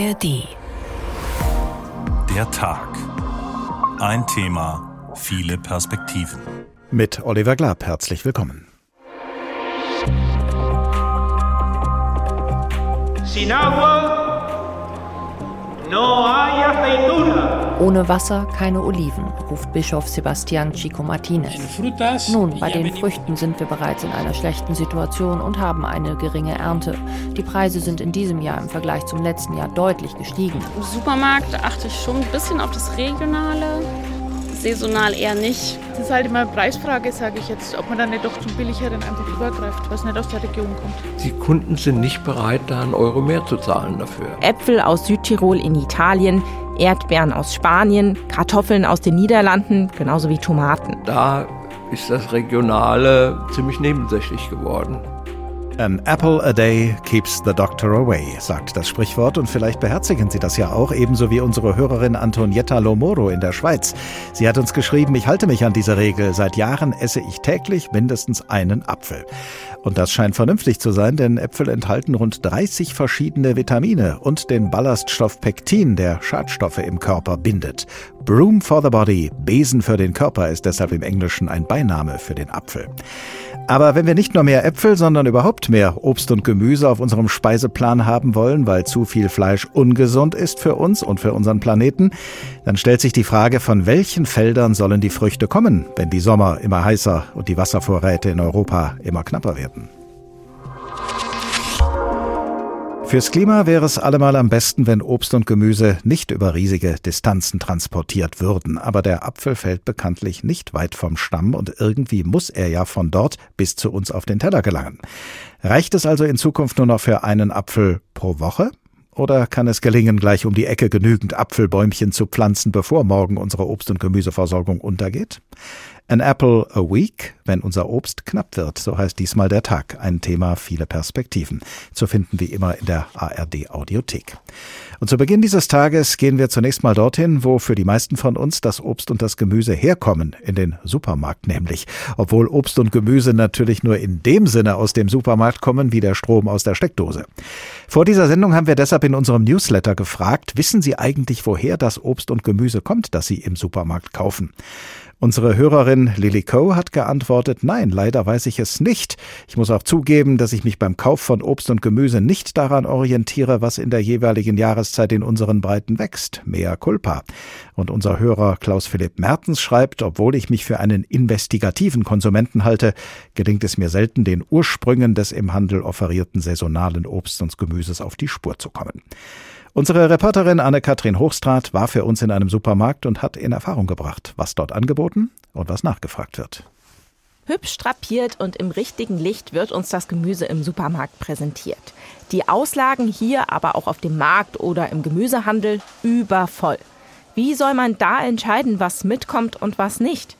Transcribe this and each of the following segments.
ARD. Der Tag. Ein Thema, viele Perspektiven. Mit Oliver Glab herzlich willkommen. Sin agua no hay aceituna. Ohne Wasser keine Oliven, ruft Bischof Sebastian Chico Martinez. Nun, bei den Früchten sind wir bereits in einer schlechten Situation und haben eine geringe Ernte. Die Preise sind in diesem Jahr im Vergleich zum letzten Jahr deutlich gestiegen. Im Supermarkt achte ich schon ein bisschen auf das Regionale, saisonal eher nicht. Es ist halt immer eine Preisfrage, sage ich jetzt, ob man dann nicht doch zum Billigeren einfach übergreift, was nicht aus der Region kommt. Die Kunden sind nicht bereit, da einen Euro mehr zu zahlen dafür. Äpfel aus Südtirol in Italien, Erdbeeren aus Spanien, Kartoffeln aus den Niederlanden, genauso wie Tomaten. Da ist das Regionale ziemlich nebensächlich geworden. An apple a day keeps the doctor away, sagt das Sprichwort und vielleicht beherzigen Sie das ja auch, ebenso wie unsere Hörerin Antonietta Lomoro in der Schweiz. Sie hat uns geschrieben, ich halte mich an diese Regel. Seit Jahren esse ich täglich mindestens einen Apfel. Und das scheint vernünftig zu sein, denn Äpfel enthalten rund 30 verschiedene Vitamine und den Ballaststoff Pektin, der Schadstoffe im Körper bindet. Broom for the Body, Besen für den Körper, ist deshalb im Englischen ein Beiname für den Apfel. Aber wenn wir nicht nur mehr Äpfel, sondern überhaupt mehr Obst und Gemüse auf unserem Speiseplan haben wollen, weil zu viel Fleisch ungesund ist für uns und für unseren Planeten, dann stellt sich die Frage, von welchen Feldern sollen die Früchte kommen, wenn die Sommer immer heißer und die Wasservorräte in Europa immer knapper werden. Fürs Klima wäre es allemal am besten, wenn Obst und Gemüse nicht über riesige Distanzen transportiert würden. Aber der Apfel fällt bekanntlich nicht weit vom Stamm und irgendwie muss er ja von dort bis zu uns auf den Teller gelangen. Reicht es also in Zukunft nur noch für einen Apfel pro Woche? Oder kann es gelingen, gleich um die Ecke genügend Apfelbäumchen zu pflanzen, bevor morgen unsere Obst- und Gemüseversorgung untergeht? An Apple a Week, wenn unser Obst knapp wird, so heißt diesmal der Tag. Ein Thema, viele Perspektiven. Zu finden wie immer in der ARD Audiothek. Und zu Beginn dieses Tages gehen wir zunächst mal dorthin, wo für die meisten von uns das Obst und das Gemüse herkommen, in den Supermarkt nämlich. Obwohl Obst und Gemüse natürlich nur in dem Sinne aus dem Supermarkt kommen, wie der Strom aus der Steckdose. Vor dieser Sendung haben wir deshalb in unserem Newsletter gefragt, wissen Sie eigentlich, woher das Obst und Gemüse kommt, das Sie im Supermarkt kaufen? Unsere Hörerin Lily Coe hat geantwortet, nein, leider weiß ich es nicht. Ich muss auch zugeben, dass ich mich beim Kauf von Obst und Gemüse nicht daran orientiere, was in der jeweiligen Jahreszeit in unseren Breiten wächst. Mea culpa. Und unser Hörer Klaus Philipp Mertens schreibt, obwohl ich mich für einen investigativen Konsumenten halte, gelingt es mir selten, den Ursprüngen des im Handel offerierten saisonalen Obst und Gemüses auf die Spur zu kommen. Unsere Reporterin Anne-Kathrin Hochstrat war für uns in einem Supermarkt und hat in Erfahrung gebracht, was dort angeboten und was nachgefragt wird. Hübsch drapiert und im richtigen Licht wird uns das Gemüse im Supermarkt präsentiert. Die Auslagen hier, aber auch auf dem Markt oder im Gemüsehandel übervoll. Wie soll man da entscheiden, was mitkommt und was nicht?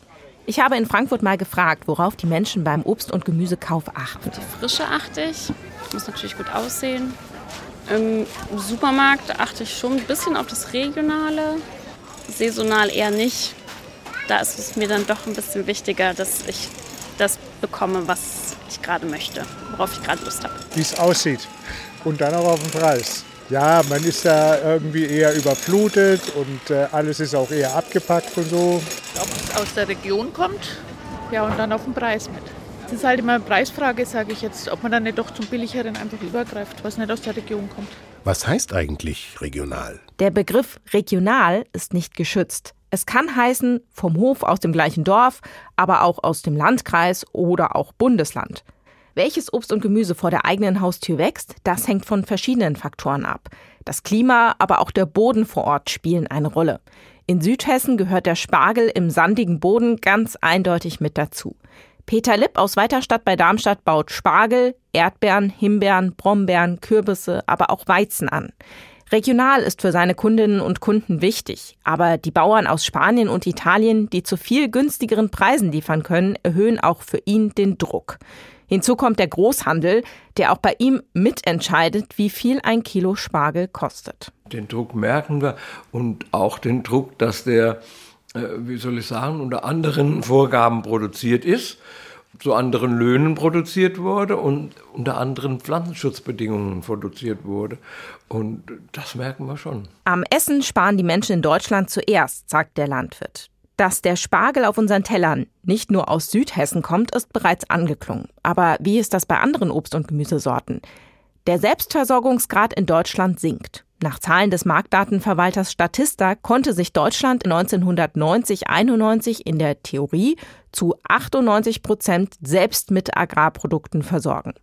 Ich habe in Frankfurt mal gefragt, worauf die Menschen beim Obst- und Gemüsekauf achten. Die Frische achte ich. Muss natürlich gut aussehen. Im Supermarkt achte ich schon ein bisschen auf das Regionale, saisonal eher nicht. Da ist es mir dann doch ein bisschen wichtiger, dass ich das bekomme, was ich gerade möchte, worauf ich gerade Lust habe. Wie es aussieht und dann auch auf den Preis. Ja, man ist da irgendwie eher überflutet und äh, alles ist auch eher abgepackt und so. Ob es aus der Region kommt, ja, und dann auf den Preis mit. Es ist halt immer eine Preisfrage, sage ich jetzt, ob man dann nicht doch zum Billigeren einfach übergreift, was nicht aus der Region kommt. Was heißt eigentlich regional? Der Begriff regional ist nicht geschützt. Es kann heißen vom Hof aus dem gleichen Dorf, aber auch aus dem Landkreis oder auch Bundesland. Welches Obst und Gemüse vor der eigenen Haustür wächst, das hängt von verschiedenen Faktoren ab. Das Klima, aber auch der Boden vor Ort spielen eine Rolle. In Südhessen gehört der Spargel im sandigen Boden ganz eindeutig mit dazu. Peter Lipp aus Weiterstadt bei Darmstadt baut Spargel, Erdbeeren, Himbeeren, Brombeeren, Kürbisse, aber auch Weizen an. Regional ist für seine Kundinnen und Kunden wichtig, aber die Bauern aus Spanien und Italien, die zu viel günstigeren Preisen liefern können, erhöhen auch für ihn den Druck. Hinzu kommt der Großhandel, der auch bei ihm mitentscheidet, wie viel ein Kilo Spargel kostet. Den Druck merken wir und auch den Druck, dass der, wie soll ich sagen, unter anderen Vorgaben produziert ist zu anderen Löhnen produziert wurde und unter anderen Pflanzenschutzbedingungen produziert wurde. Und das merken wir schon. Am Essen sparen die Menschen in Deutschland zuerst, sagt der Landwirt. Dass der Spargel auf unseren Tellern nicht nur aus Südhessen kommt, ist bereits angeklungen. Aber wie ist das bei anderen Obst- und Gemüsesorten? Der Selbstversorgungsgrad in Deutschland sinkt. Nach Zahlen des Marktdatenverwalters Statista konnte sich Deutschland 1990-91 in der Theorie zu 98 Prozent selbst mit Agrarprodukten versorgen.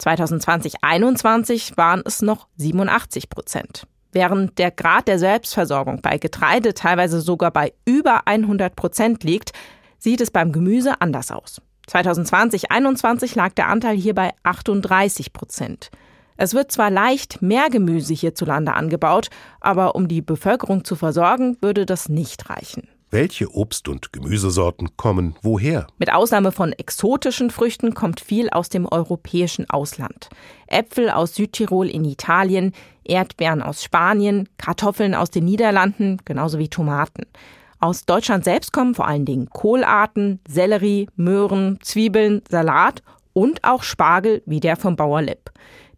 2020-21 waren es noch 87 Prozent. Während der Grad der Selbstversorgung bei Getreide teilweise sogar bei über 100 Prozent liegt, sieht es beim Gemüse anders aus. 2020-21 lag der Anteil hier bei 38 Prozent. Es wird zwar leicht mehr Gemüse hierzulande angebaut, aber um die Bevölkerung zu versorgen, würde das nicht reichen. Welche Obst- und Gemüsesorten kommen woher? Mit Ausnahme von exotischen Früchten kommt viel aus dem europäischen Ausland. Äpfel aus Südtirol in Italien, Erdbeeren aus Spanien, Kartoffeln aus den Niederlanden, genauso wie Tomaten. Aus Deutschland selbst kommen vor allen Dingen Kohlarten, Sellerie, Möhren, Zwiebeln, Salat und auch Spargel wie der vom Bauer Lipp.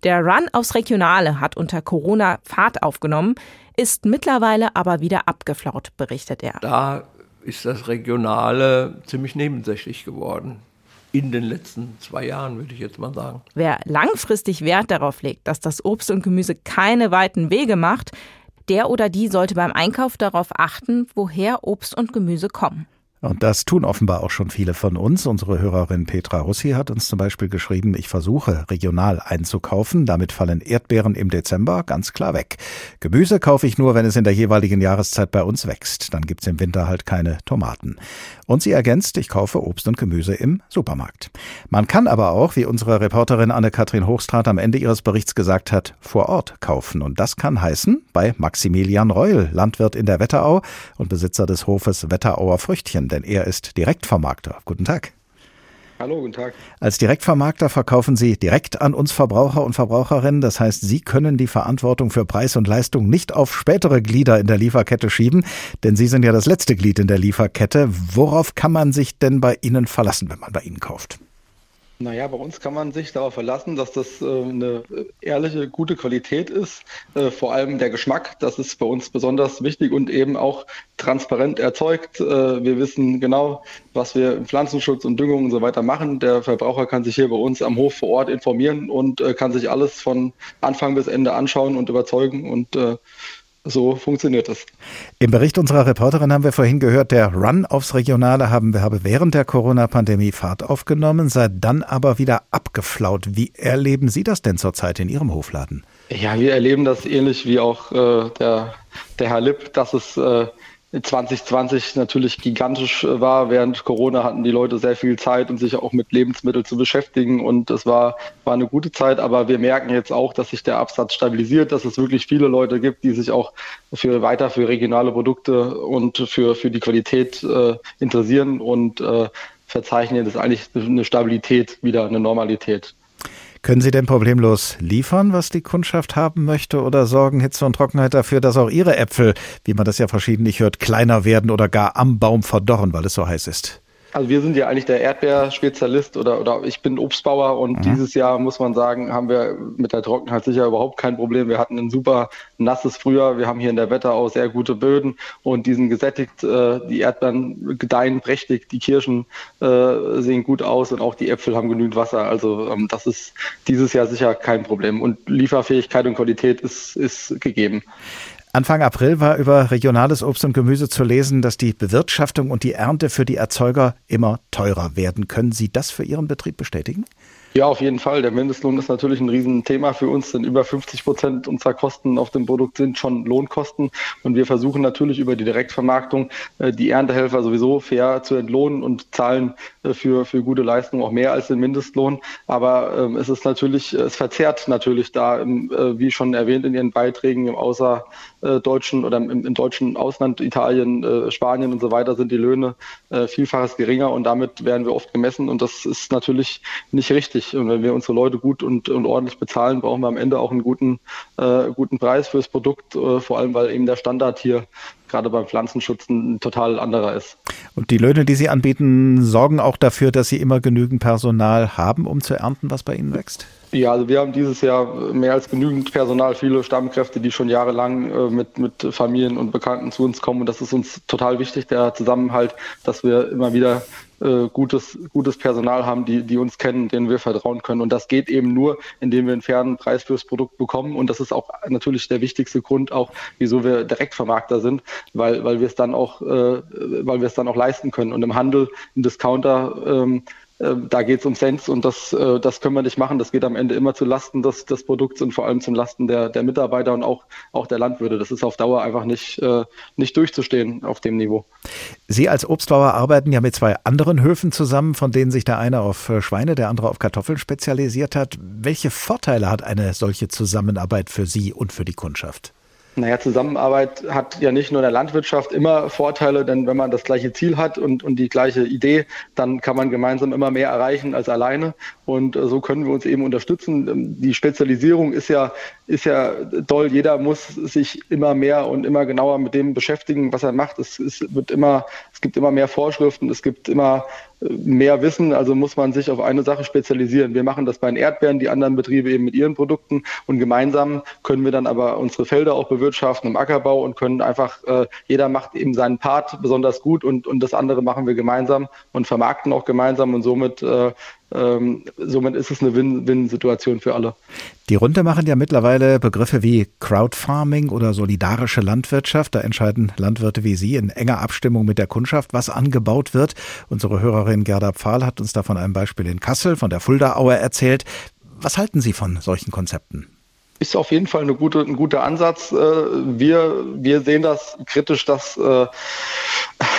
Der Run aufs Regionale hat unter Corona Fahrt aufgenommen, ist mittlerweile aber wieder abgeflaut, berichtet er. Da ist das Regionale ziemlich nebensächlich geworden. In den letzten zwei Jahren, würde ich jetzt mal sagen. Wer langfristig Wert darauf legt, dass das Obst und Gemüse keine weiten Wege macht, der oder die sollte beim Einkauf darauf achten, woher Obst und Gemüse kommen. Und das tun offenbar auch schon viele von uns. Unsere Hörerin Petra Russi hat uns zum Beispiel geschrieben, ich versuche regional einzukaufen. Damit fallen Erdbeeren im Dezember ganz klar weg. Gemüse kaufe ich nur, wenn es in der jeweiligen Jahreszeit bei uns wächst. Dann gibt's im Winter halt keine Tomaten. Und sie ergänzt, ich kaufe Obst und Gemüse im Supermarkt. Man kann aber auch, wie unsere Reporterin Anne-Kathrin Hochstrat am Ende ihres Berichts gesagt hat, vor Ort kaufen. Und das kann heißen, bei Maximilian Reul, Landwirt in der Wetterau und Besitzer des Hofes Wetterauer Früchtchen denn er ist Direktvermarkter. Guten Tag. Hallo, guten Tag. Als Direktvermarkter verkaufen Sie direkt an uns Verbraucher und Verbraucherinnen. Das heißt, Sie können die Verantwortung für Preis und Leistung nicht auf spätere Glieder in der Lieferkette schieben, denn Sie sind ja das letzte Glied in der Lieferkette. Worauf kann man sich denn bei Ihnen verlassen, wenn man bei Ihnen kauft? Naja, bei uns kann man sich darauf verlassen, dass das äh, eine ehrliche, gute Qualität ist. Äh, vor allem der Geschmack, das ist bei uns besonders wichtig und eben auch transparent erzeugt. Äh, wir wissen genau, was wir im Pflanzenschutz und Düngung und so weiter machen. Der Verbraucher kann sich hier bei uns am Hof vor Ort informieren und äh, kann sich alles von Anfang bis Ende anschauen und überzeugen und äh, so funktioniert das. Im Bericht unserer Reporterin haben wir vorhin gehört, der Run aufs Regionale haben wir habe während der Corona-Pandemie Fahrt aufgenommen, sei dann aber wieder abgeflaut. Wie erleben Sie das denn zurzeit in Ihrem Hofladen? Ja, wir erleben das ähnlich wie auch äh, der, der Herr Lipp, dass es äh, 2020 natürlich gigantisch äh, war. Während Corona hatten die Leute sehr viel Zeit, um sich auch mit Lebensmitteln zu beschäftigen. Und es war, war eine gute Zeit. Aber wir merken jetzt auch, dass sich der Absatz stabilisiert, dass es wirklich viele Leute gibt, die sich auch für weiter für regionale Produkte und für, für die Qualität äh, interessieren und äh, verzeichnen jetzt eigentlich eine Stabilität, wieder eine Normalität. Können Sie denn problemlos liefern, was die Kundschaft haben möchte, oder sorgen Hitze und Trockenheit dafür, dass auch Ihre Äpfel, wie man das ja verschiedentlich hört, kleiner werden oder gar am Baum verdorren, weil es so heiß ist? Also wir sind ja eigentlich der Erdbeerspezialist oder, oder ich bin Obstbauer und mhm. dieses Jahr muss man sagen, haben wir mit der Trockenheit sicher überhaupt kein Problem. Wir hatten ein super nasses Frühjahr. Wir haben hier in der Wetterau sehr gute Böden und die sind gesättigt. Äh, die Erdbeeren gedeihen prächtig, die Kirschen äh, sehen gut aus und auch die Äpfel haben genügend Wasser. Also ähm, das ist dieses Jahr sicher kein Problem. Und Lieferfähigkeit und Qualität ist, ist gegeben. Anfang April war über regionales Obst und Gemüse zu lesen, dass die Bewirtschaftung und die Ernte für die Erzeuger immer teurer werden. Können Sie das für Ihren Betrieb bestätigen? Ja, auf jeden Fall. Der Mindestlohn ist natürlich ein Riesenthema für uns, denn über 50 Prozent unserer Kosten auf dem Produkt sind schon Lohnkosten. Und wir versuchen natürlich über die Direktvermarktung äh, die Erntehelfer sowieso fair zu entlohnen und zahlen äh, für, für gute Leistungen auch mehr als den Mindestlohn. Aber ähm, es ist natürlich, es verzerrt natürlich da, im, äh, wie schon erwähnt in Ihren Beiträgen im außerdeutschen oder im, im deutschen Ausland, Italien, äh, Spanien und so weiter, sind die Löhne äh, vielfaches geringer und damit werden wir oft gemessen und das ist natürlich nicht richtig. Und wenn wir unsere Leute gut und, und ordentlich bezahlen, brauchen wir am Ende auch einen guten, äh, guten Preis fürs Produkt, äh, vor allem weil eben der Standard hier gerade beim Pflanzenschutz ein total anderer ist. Und die Löhne, die Sie anbieten, sorgen auch dafür, dass Sie immer genügend Personal haben, um zu ernten, was bei Ihnen wächst? Ja, also wir haben dieses Jahr mehr als genügend Personal, viele Stammkräfte, die schon jahrelang äh, mit, mit Familien und Bekannten zu uns kommen. Und das ist uns total wichtig, der Zusammenhalt, dass wir immer wieder äh, gutes, gutes Personal haben, die, die uns kennen, denen wir vertrauen können. Und das geht eben nur, indem wir einen fairen Preis fürs Produkt bekommen. Und das ist auch natürlich der wichtigste Grund, auch wieso wir Direktvermarkter sind, weil, weil wir es dann auch, äh, weil wir es dann auch leisten können. Und im Handel, im Discounter, ähm, äh, da geht es um Cents und das, äh, das können wir nicht machen. Das geht am Ende immer zu Lasten des, des Produkts und vor allem zum Lasten der, der Mitarbeiter und auch, auch der Landwirte. Das ist auf Dauer einfach nicht, äh, nicht durchzustehen auf dem Niveau. Sie als Obstbauer arbeiten ja mit zwei anderen Höfen zusammen, von denen sich der eine auf Schweine, der andere auf Kartoffeln spezialisiert hat. Welche Vorteile hat eine solche Zusammenarbeit für Sie und für die Kundschaft? Naja, Zusammenarbeit hat ja nicht nur in der Landwirtschaft immer Vorteile, denn wenn man das gleiche Ziel hat und, und die gleiche Idee, dann kann man gemeinsam immer mehr erreichen als alleine. Und äh, so können wir uns eben unterstützen. Ähm, die Spezialisierung ist ja, ist ja toll. Jeder muss sich immer mehr und immer genauer mit dem beschäftigen, was er macht. Es, es wird immer, es gibt immer mehr Vorschriften, es gibt immer mehr wissen, also muss man sich auf eine Sache spezialisieren. Wir machen das bei den Erdbeeren, die anderen Betriebe eben mit ihren Produkten und gemeinsam können wir dann aber unsere Felder auch bewirtschaften im Ackerbau und können einfach, äh, jeder macht eben seinen Part besonders gut und, und das andere machen wir gemeinsam und vermarkten auch gemeinsam und somit äh, ähm, somit ist es eine Win-Win-Situation für alle. Die Runde machen ja mittlerweile Begriffe wie Crowdfarming oder solidarische Landwirtschaft. Da entscheiden Landwirte wie Sie in enger Abstimmung mit der Kundschaft, was angebaut wird. Unsere Hörerin Gerda Pfahl hat uns da von einem Beispiel in Kassel von der Fulda-Aue erzählt. Was halten Sie von solchen Konzepten? Ist auf jeden Fall eine gute, ein guter Ansatz. Äh, wir, wir sehen das kritisch, dass, äh,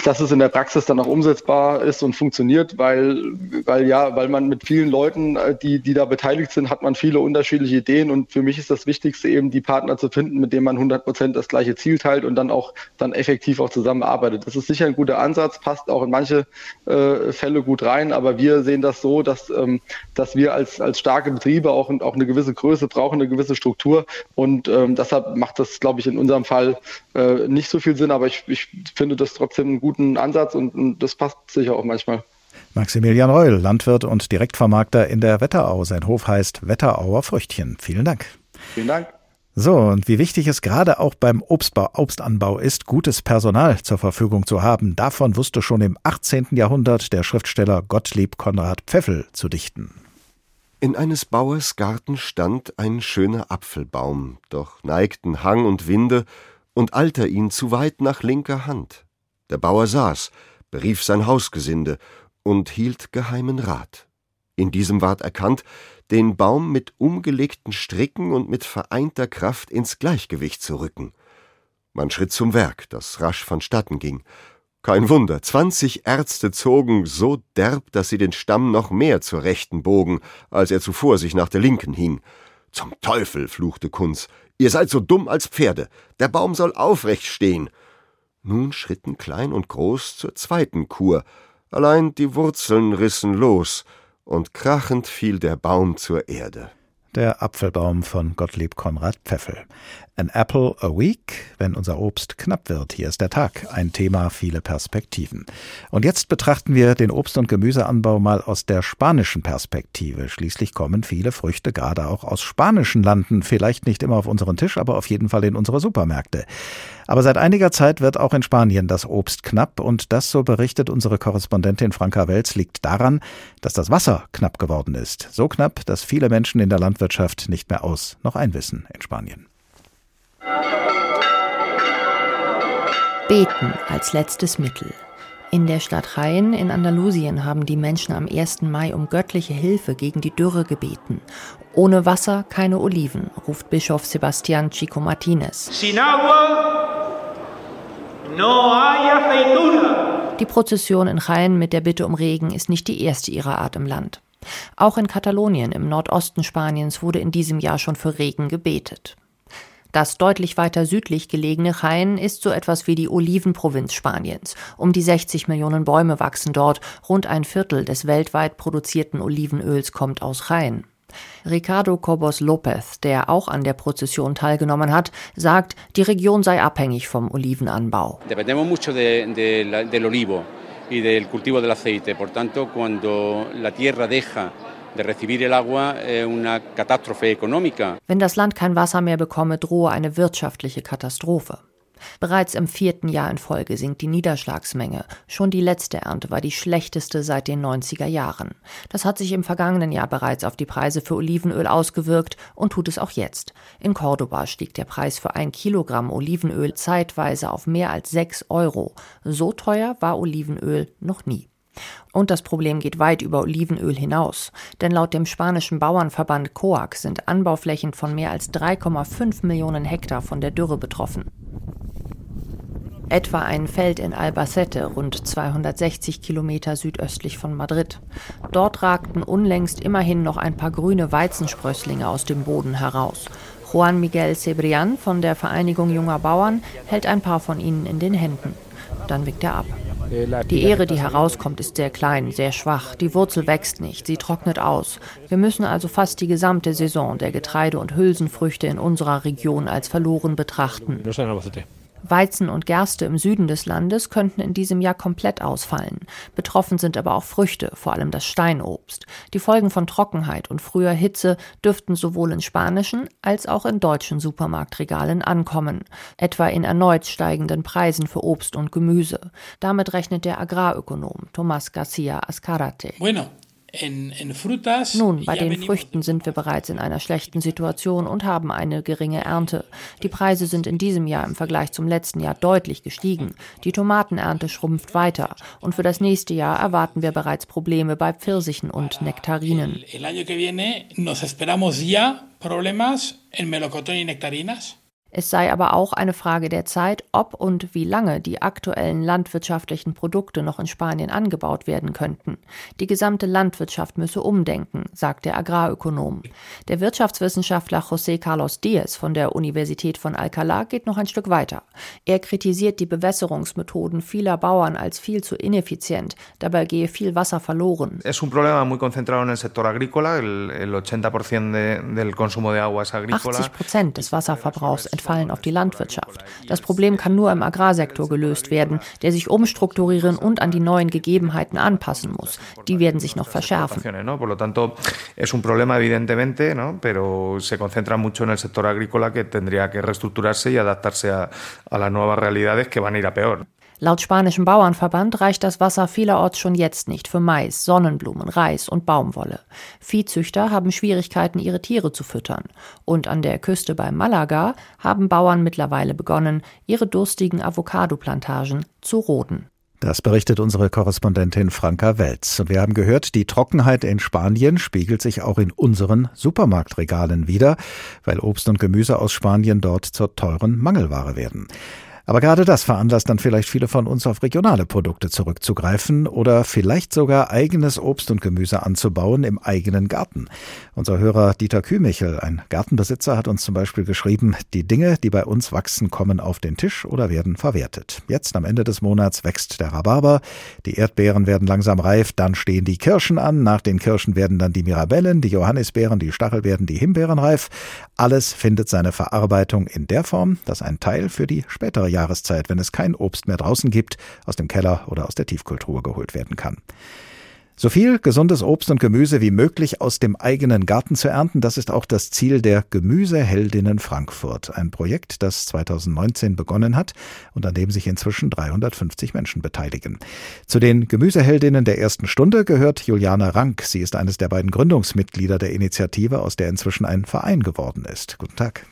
dass es in der Praxis dann auch umsetzbar ist und funktioniert, weil, weil ja, weil man mit vielen Leuten, äh, die, die da beteiligt sind, hat man viele unterschiedliche Ideen und für mich ist das Wichtigste eben die Partner zu finden, mit denen man 100 Prozent das gleiche Ziel teilt und dann auch dann effektiv auch zusammenarbeitet. Das ist sicher ein guter Ansatz, passt auch in manche Fälle gut rein, aber wir sehen das so, dass, ähm, dass wir als, als starke Betriebe auch, auch eine gewisse Größe brauchen, eine gewisse Struktur Struktur. Und ähm, deshalb macht das, glaube ich, in unserem Fall äh, nicht so viel Sinn. Aber ich, ich finde das trotzdem einen guten Ansatz und, und das passt sicher auch manchmal. Maximilian Reul, Landwirt und Direktvermarkter in der Wetterau. Sein Hof heißt Wetterauer Früchtchen. Vielen Dank. Vielen Dank. So, und wie wichtig es gerade auch beim Obstbau, Obstanbau ist, gutes Personal zur Verfügung zu haben, davon wusste schon im 18. Jahrhundert der Schriftsteller Gottlieb Konrad Pfeffel zu dichten. In eines Bauers Garten stand ein schöner Apfelbaum, doch neigten Hang und Winde und Alter ihn zu weit nach linker Hand. Der Bauer saß, berief sein Hausgesinde und hielt geheimen Rat. In diesem ward erkannt, den Baum mit umgelegten Stricken und mit vereinter Kraft ins Gleichgewicht zu rücken. Man schritt zum Werk, das rasch vonstatten ging. Kein Wunder, zwanzig Ärzte zogen so derb, dass sie den Stamm noch mehr zur rechten bogen, als er zuvor sich nach der linken hing. Zum Teufel, fluchte Kunz, ihr seid so dumm als Pferde, der Baum soll aufrecht stehen. Nun schritten klein und groß zur zweiten Kur, allein die Wurzeln rissen los, und krachend fiel der Baum zur Erde. Der Apfelbaum von Gottlieb Konrad Pfeffel. An Apple a Week, wenn unser Obst knapp wird. Hier ist der Tag. Ein Thema, viele Perspektiven. Und jetzt betrachten wir den Obst- und Gemüseanbau mal aus der spanischen Perspektive. Schließlich kommen viele Früchte gerade auch aus spanischen Landen. Vielleicht nicht immer auf unseren Tisch, aber auf jeden Fall in unsere Supermärkte. Aber seit einiger Zeit wird auch in Spanien das Obst knapp und das, so berichtet unsere Korrespondentin Franka Welz, liegt daran, dass das Wasser knapp geworden ist. So knapp, dass viele Menschen in der Landwirtschaft nicht mehr aus noch einwissen in Spanien. Beten als letztes Mittel. In der Stadt Jaén in Andalusien haben die Menschen am 1. Mai um göttliche Hilfe gegen die Dürre gebeten. Ohne Wasser keine Oliven, ruft Bischof Sebastián Chico Martínez. Sin agua no hay aceituna. Die Prozession in Jaén mit der Bitte um Regen ist nicht die erste ihrer Art im Land. Auch in Katalonien im Nordosten Spaniens wurde in diesem Jahr schon für Regen gebetet. Das deutlich weiter südlich gelegene Jaén ist so etwas wie die Olivenprovinz Spaniens. Um die 60 Millionen Bäume wachsen dort. Rund ein Viertel des weltweit produzierten Olivenöls kommt aus Jaén. Ricardo Cobos López, der auch an der Prozession teilgenommen hat, sagt, die Region sei abhängig vom Olivenanbau. Dependemos mucho de, de, del olivo y del cultivo del aceite. Por tanto, cuando la tierra deja Wenn das Land kein Wasser mehr bekomme, drohe eine wirtschaftliche Katastrophe. Bereits im vierten Jahr in Folge sinkt die Niederschlagsmenge. Schon die letzte Ernte war die schlechteste seit den 90er Jahren. Das hat sich im vergangenen Jahr bereits auf die Preise für Olivenöl ausgewirkt und tut es auch jetzt. In Cordoba stieg der Preis für ein Kilogramm Olivenöl zeitweise auf mehr als 6 Euro. So teuer war Olivenöl noch nie. Und das Problem geht weit über Olivenöl hinaus. Denn laut dem spanischen Bauernverband COAC sind Anbauflächen von mehr als 3,5 Millionen Hektar von der Dürre betroffen. Etwa ein Feld in Albacete, rund 260 Kilometer südöstlich von Madrid. Dort ragten unlängst immerhin noch ein paar grüne Weizensprösslinge aus dem Boden heraus. Juan Miguel Cebrian von der Vereinigung junger Bauern hält ein paar von ihnen in den Händen. Dann winkt er ab. Die Ehre, die herauskommt, ist sehr klein, sehr schwach. Die Wurzel wächst nicht, sie trocknet aus. Wir müssen also fast die gesamte Saison der Getreide- und Hülsenfrüchte in unserer Region als verloren betrachten. Weizen und Gerste im Süden des Landes könnten in diesem Jahr komplett ausfallen. Betroffen sind aber auch Früchte, vor allem das Steinobst. Die Folgen von Trockenheit und früher Hitze dürften sowohl in spanischen als auch in deutschen Supermarktregalen ankommen, etwa in erneut steigenden Preisen für Obst und Gemüse. Damit rechnet der Agrarökonom Tomás García Ascarate. Bueno. Nun, bei den Früchten sind wir bereits in einer schlechten Situation und haben eine geringe Ernte. Die Preise sind in diesem Jahr im Vergleich zum letzten Jahr deutlich gestiegen. Die Tomatenernte schrumpft weiter. Und für das nächste Jahr erwarten wir bereits Probleme bei Pfirsichen und Nektarinen. problemas en melocotón y nectarinas. Es sei aber auch eine Frage der Zeit, ob und wie lange die aktuellen landwirtschaftlichen Produkte noch in Spanien angebaut werden könnten. Die gesamte Landwirtschaft müsse umdenken, sagt der Agrarökonom. Der Wirtschaftswissenschaftler José Carlos Díez von der Universität von Alcalá geht noch ein Stück weiter. Er kritisiert die Bewässerungsmethoden vieler Bauern als viel zu ineffizient. Dabei gehe viel Wasser verloren. Es un problema muy concentrado en el sector agrícola. El, el 80% de, del consumo de agua es agrícola. 80 Prozent des Wasserverbrauchs entfallen auf die Landwirtschaft. Das Problem kann nur im Agrarsektor gelöst werden, der sich umstrukturieren und an die neuen Gegebenheiten anpassen muss. Die werden sich noch verschärfen. Laut spanischem Bauernverband reicht das Wasser vielerorts schon jetzt nicht für Mais, Sonnenblumen, Reis und Baumwolle. Viehzüchter haben Schwierigkeiten, ihre Tiere zu füttern. Und an der Küste bei Malaga haben Bauern mittlerweile begonnen, ihre durstigen Avocado-Plantagen zu roden. Das berichtet unsere Korrespondentin Franka Welz. Und wir haben gehört, die Trockenheit in Spanien spiegelt sich auch in unseren Supermarktregalen wider, weil Obst und Gemüse aus Spanien dort zur teuren Mangelware werden. Aber gerade das veranlasst dann vielleicht viele von uns auf regionale Produkte zurückzugreifen oder vielleicht sogar eigenes Obst und Gemüse anzubauen im eigenen Garten. Unser Hörer Dieter Kühmichel, ein Gartenbesitzer, hat uns zum Beispiel geschrieben, die Dinge, die bei uns wachsen, kommen auf den Tisch oder werden verwertet. Jetzt am Ende des Monats wächst der Rhabarber, die Erdbeeren werden langsam reif, dann stehen die Kirschen an, nach den Kirschen werden dann die Mirabellen, die Johannisbeeren, die Stachelbeeren, die Himbeeren reif. Alles findet seine Verarbeitung in der Form, dass ein Teil für die spätere Jahreszeit, wenn es kein Obst mehr draußen gibt, aus dem Keller oder aus der Tiefkultur geholt werden kann. So viel gesundes Obst und Gemüse wie möglich aus dem eigenen Garten zu ernten, das ist auch das Ziel der Gemüseheldinnen Frankfurt, ein Projekt, das 2019 begonnen hat und an dem sich inzwischen 350 Menschen beteiligen. Zu den Gemüseheldinnen der ersten Stunde gehört Juliana Rank. Sie ist eines der beiden Gründungsmitglieder der Initiative, aus der inzwischen ein Verein geworden ist. Guten Tag.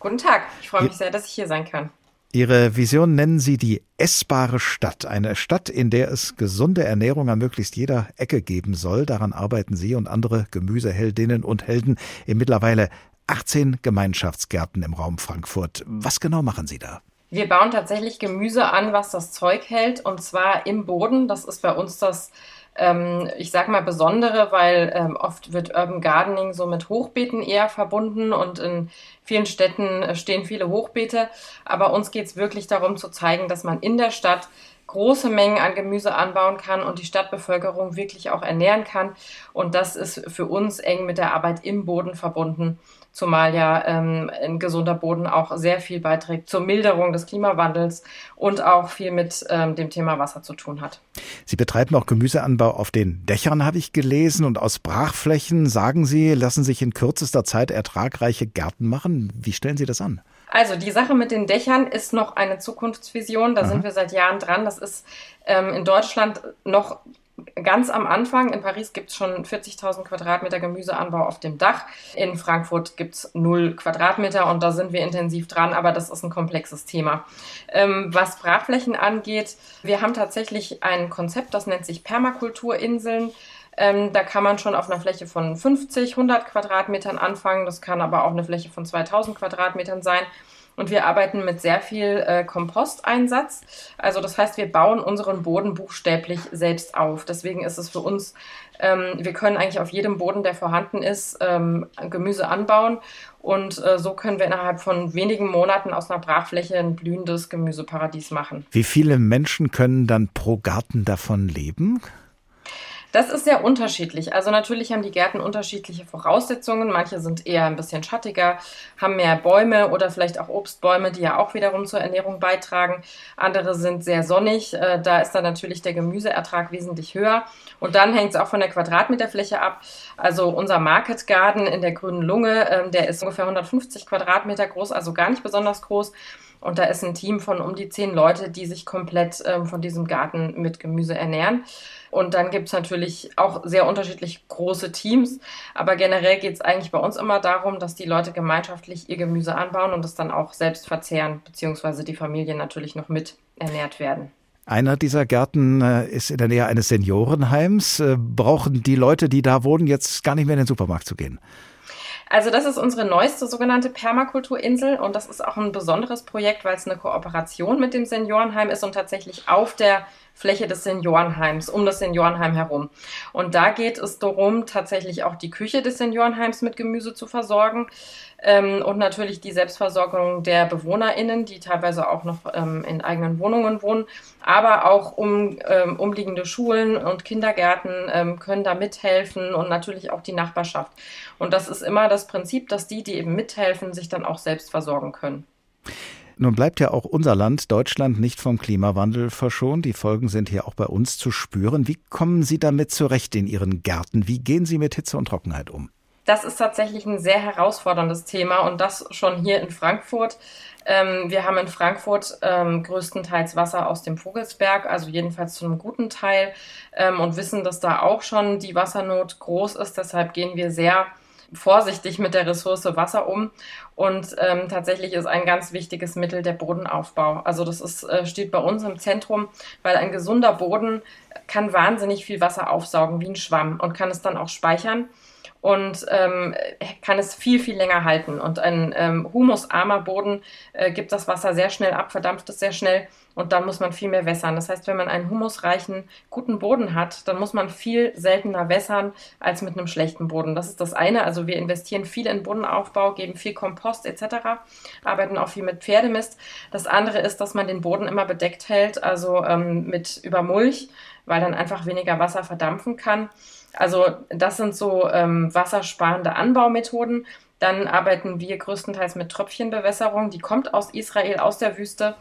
Guten Tag. Ich freue mich sehr, dass ich hier sein kann. Ihre Vision nennen Sie die essbare Stadt. Eine Stadt, in der es gesunde Ernährung an möglichst jeder Ecke geben soll. Daran arbeiten Sie und andere Gemüseheldinnen und Helden in mittlerweile 18 Gemeinschaftsgärten im Raum Frankfurt. Was genau machen Sie da? Wir bauen tatsächlich Gemüse an, was das Zeug hält, und zwar im Boden. Das ist bei uns das ähm, ich sage mal besondere, weil ähm, oft wird Urban Gardening so mit Hochbeeten eher verbunden und in vielen Städten äh, stehen viele Hochbeete. Aber uns geht es wirklich darum zu zeigen, dass man in der Stadt große Mengen an Gemüse anbauen kann und die Stadtbevölkerung wirklich auch ernähren kann. Und das ist für uns eng mit der Arbeit im Boden verbunden zumal ja ähm, ein gesunder Boden auch sehr viel beiträgt zur Milderung des Klimawandels und auch viel mit ähm, dem Thema Wasser zu tun hat. Sie betreiben auch Gemüseanbau auf den Dächern, habe ich gelesen, und aus Brachflächen, sagen Sie, lassen sich in kürzester Zeit ertragreiche Gärten machen. Wie stellen Sie das an? Also die Sache mit den Dächern ist noch eine Zukunftsvision. Da Aha. sind wir seit Jahren dran. Das ist ähm, in Deutschland noch ganz am Anfang. In Paris gibt es schon 40.000 Quadratmeter Gemüseanbau auf dem Dach. In Frankfurt gibt es 0 Quadratmeter und da sind wir intensiv dran, aber das ist ein komplexes Thema. Ähm, was Brachflächen angeht, wir haben tatsächlich ein Konzept, das nennt sich Permakulturinseln. Ähm, da kann man schon auf einer Fläche von 50, 100 Quadratmetern anfangen. Das kann aber auch eine Fläche von 2000 Quadratmetern sein. Und wir arbeiten mit sehr viel äh, Komposteinsatz. Also das heißt, wir bauen unseren Boden buchstäblich selbst auf. Deswegen ist es für uns, ähm, wir können eigentlich auf jedem Boden, der vorhanden ist, ähm, Gemüse anbauen. Und äh, so können wir innerhalb von wenigen Monaten aus einer Brachfläche ein blühendes Gemüseparadies machen. Wie viele Menschen können dann pro Garten davon leben? Das ist sehr unterschiedlich. Also natürlich haben die Gärten unterschiedliche Voraussetzungen. Manche sind eher ein bisschen schattiger, haben mehr Bäume oder vielleicht auch Obstbäume, die ja auch wiederum zur Ernährung beitragen. Andere sind sehr sonnig. Äh, da ist dann natürlich der Gemüseertrag wesentlich höher. Und dann hängt es auch von der Quadratmeterfläche ab. Also unser Market Garden in der Grünen Lunge, ähm, der ist ungefähr 150 Quadratmeter groß, also gar nicht besonders groß. Und da ist ein Team von um die zehn Leute, die sich komplett ähm, von diesem Garten mit Gemüse ernähren. Und dann gibt es natürlich auch sehr unterschiedlich große Teams. Aber generell geht es eigentlich bei uns immer darum, dass die Leute gemeinschaftlich ihr Gemüse anbauen und es dann auch selbst verzehren, beziehungsweise die Familien natürlich noch mit ernährt werden. Einer dieser Gärten äh, ist in der Nähe eines Seniorenheims. Äh, brauchen die Leute, die da wohnen, jetzt gar nicht mehr in den Supermarkt zu gehen? Also das ist unsere neueste sogenannte Permakulturinsel und das ist auch ein besonderes Projekt, weil es eine Kooperation mit dem Seniorenheim ist und tatsächlich auf der Fläche des Seniorenheims, um das Seniorenheim herum. Und da geht es darum, tatsächlich auch die Küche des Seniorenheims mit Gemüse zu versorgen ähm, und natürlich die Selbstversorgung der BewohnerInnen, die teilweise auch noch ähm, in eigenen Wohnungen wohnen, aber auch um, ähm, umliegende Schulen und Kindergärten ähm, können da mithelfen und natürlich auch die Nachbarschaft. Und das ist immer das Prinzip, dass die, die eben mithelfen, sich dann auch selbst versorgen können. Nun bleibt ja auch unser Land, Deutschland, nicht vom Klimawandel verschont. Die Folgen sind hier auch bei uns zu spüren. Wie kommen Sie damit zurecht in Ihren Gärten? Wie gehen Sie mit Hitze und Trockenheit um? Das ist tatsächlich ein sehr herausforderndes Thema und das schon hier in Frankfurt. Ähm, wir haben in Frankfurt ähm, größtenteils Wasser aus dem Vogelsberg, also jedenfalls zu einem guten Teil ähm, und wissen, dass da auch schon die Wassernot groß ist. Deshalb gehen wir sehr vorsichtig mit der Ressource Wasser um. Und ähm, tatsächlich ist ein ganz wichtiges Mittel der Bodenaufbau. Also das ist, äh, steht bei uns im Zentrum, weil ein gesunder Boden kann wahnsinnig viel Wasser aufsaugen wie ein Schwamm und kann es dann auch speichern und ähm, kann es viel, viel länger halten. Und ein ähm, humusarmer Boden äh, gibt das Wasser sehr schnell ab, verdampft es sehr schnell und dann muss man viel mehr wässern. Das heißt, wenn man einen humusreichen, guten Boden hat, dann muss man viel seltener wässern als mit einem schlechten Boden. Das ist das eine. Also wir investieren viel in Bodenaufbau, geben viel Kompost etc., arbeiten auch viel mit Pferdemist. Das andere ist, dass man den Boden immer bedeckt hält, also ähm, mit Übermulch, weil dann einfach weniger Wasser verdampfen kann. Also das sind so ähm, wassersparende Anbaumethoden. Dann arbeiten wir größtenteils mit Tröpfchenbewässerung. Die kommt aus Israel, aus der Wüste.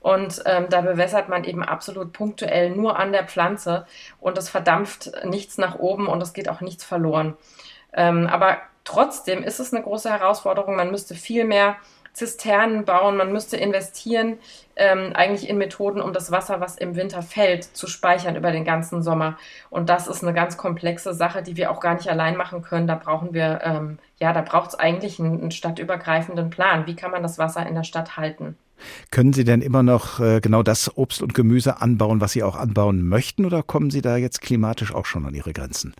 Und ähm, da bewässert man eben absolut punktuell nur an der Pflanze. Und es verdampft nichts nach oben und es geht auch nichts verloren. Ähm, aber trotzdem ist es eine große Herausforderung. Man müsste viel mehr Zisternen bauen, man müsste investieren, ähm, eigentlich in Methoden, um das Wasser, was im Winter fällt, zu speichern über den ganzen Sommer. Und das ist eine ganz komplexe Sache, die wir auch gar nicht allein machen können. Da brauchen wir, ähm, ja, da braucht es eigentlich einen, einen stadtübergreifenden Plan. Wie kann man das Wasser in der Stadt halten? Können Sie denn immer noch äh, genau das Obst und Gemüse anbauen, was Sie auch anbauen möchten, oder kommen Sie da jetzt klimatisch auch schon an Ihre Grenzen?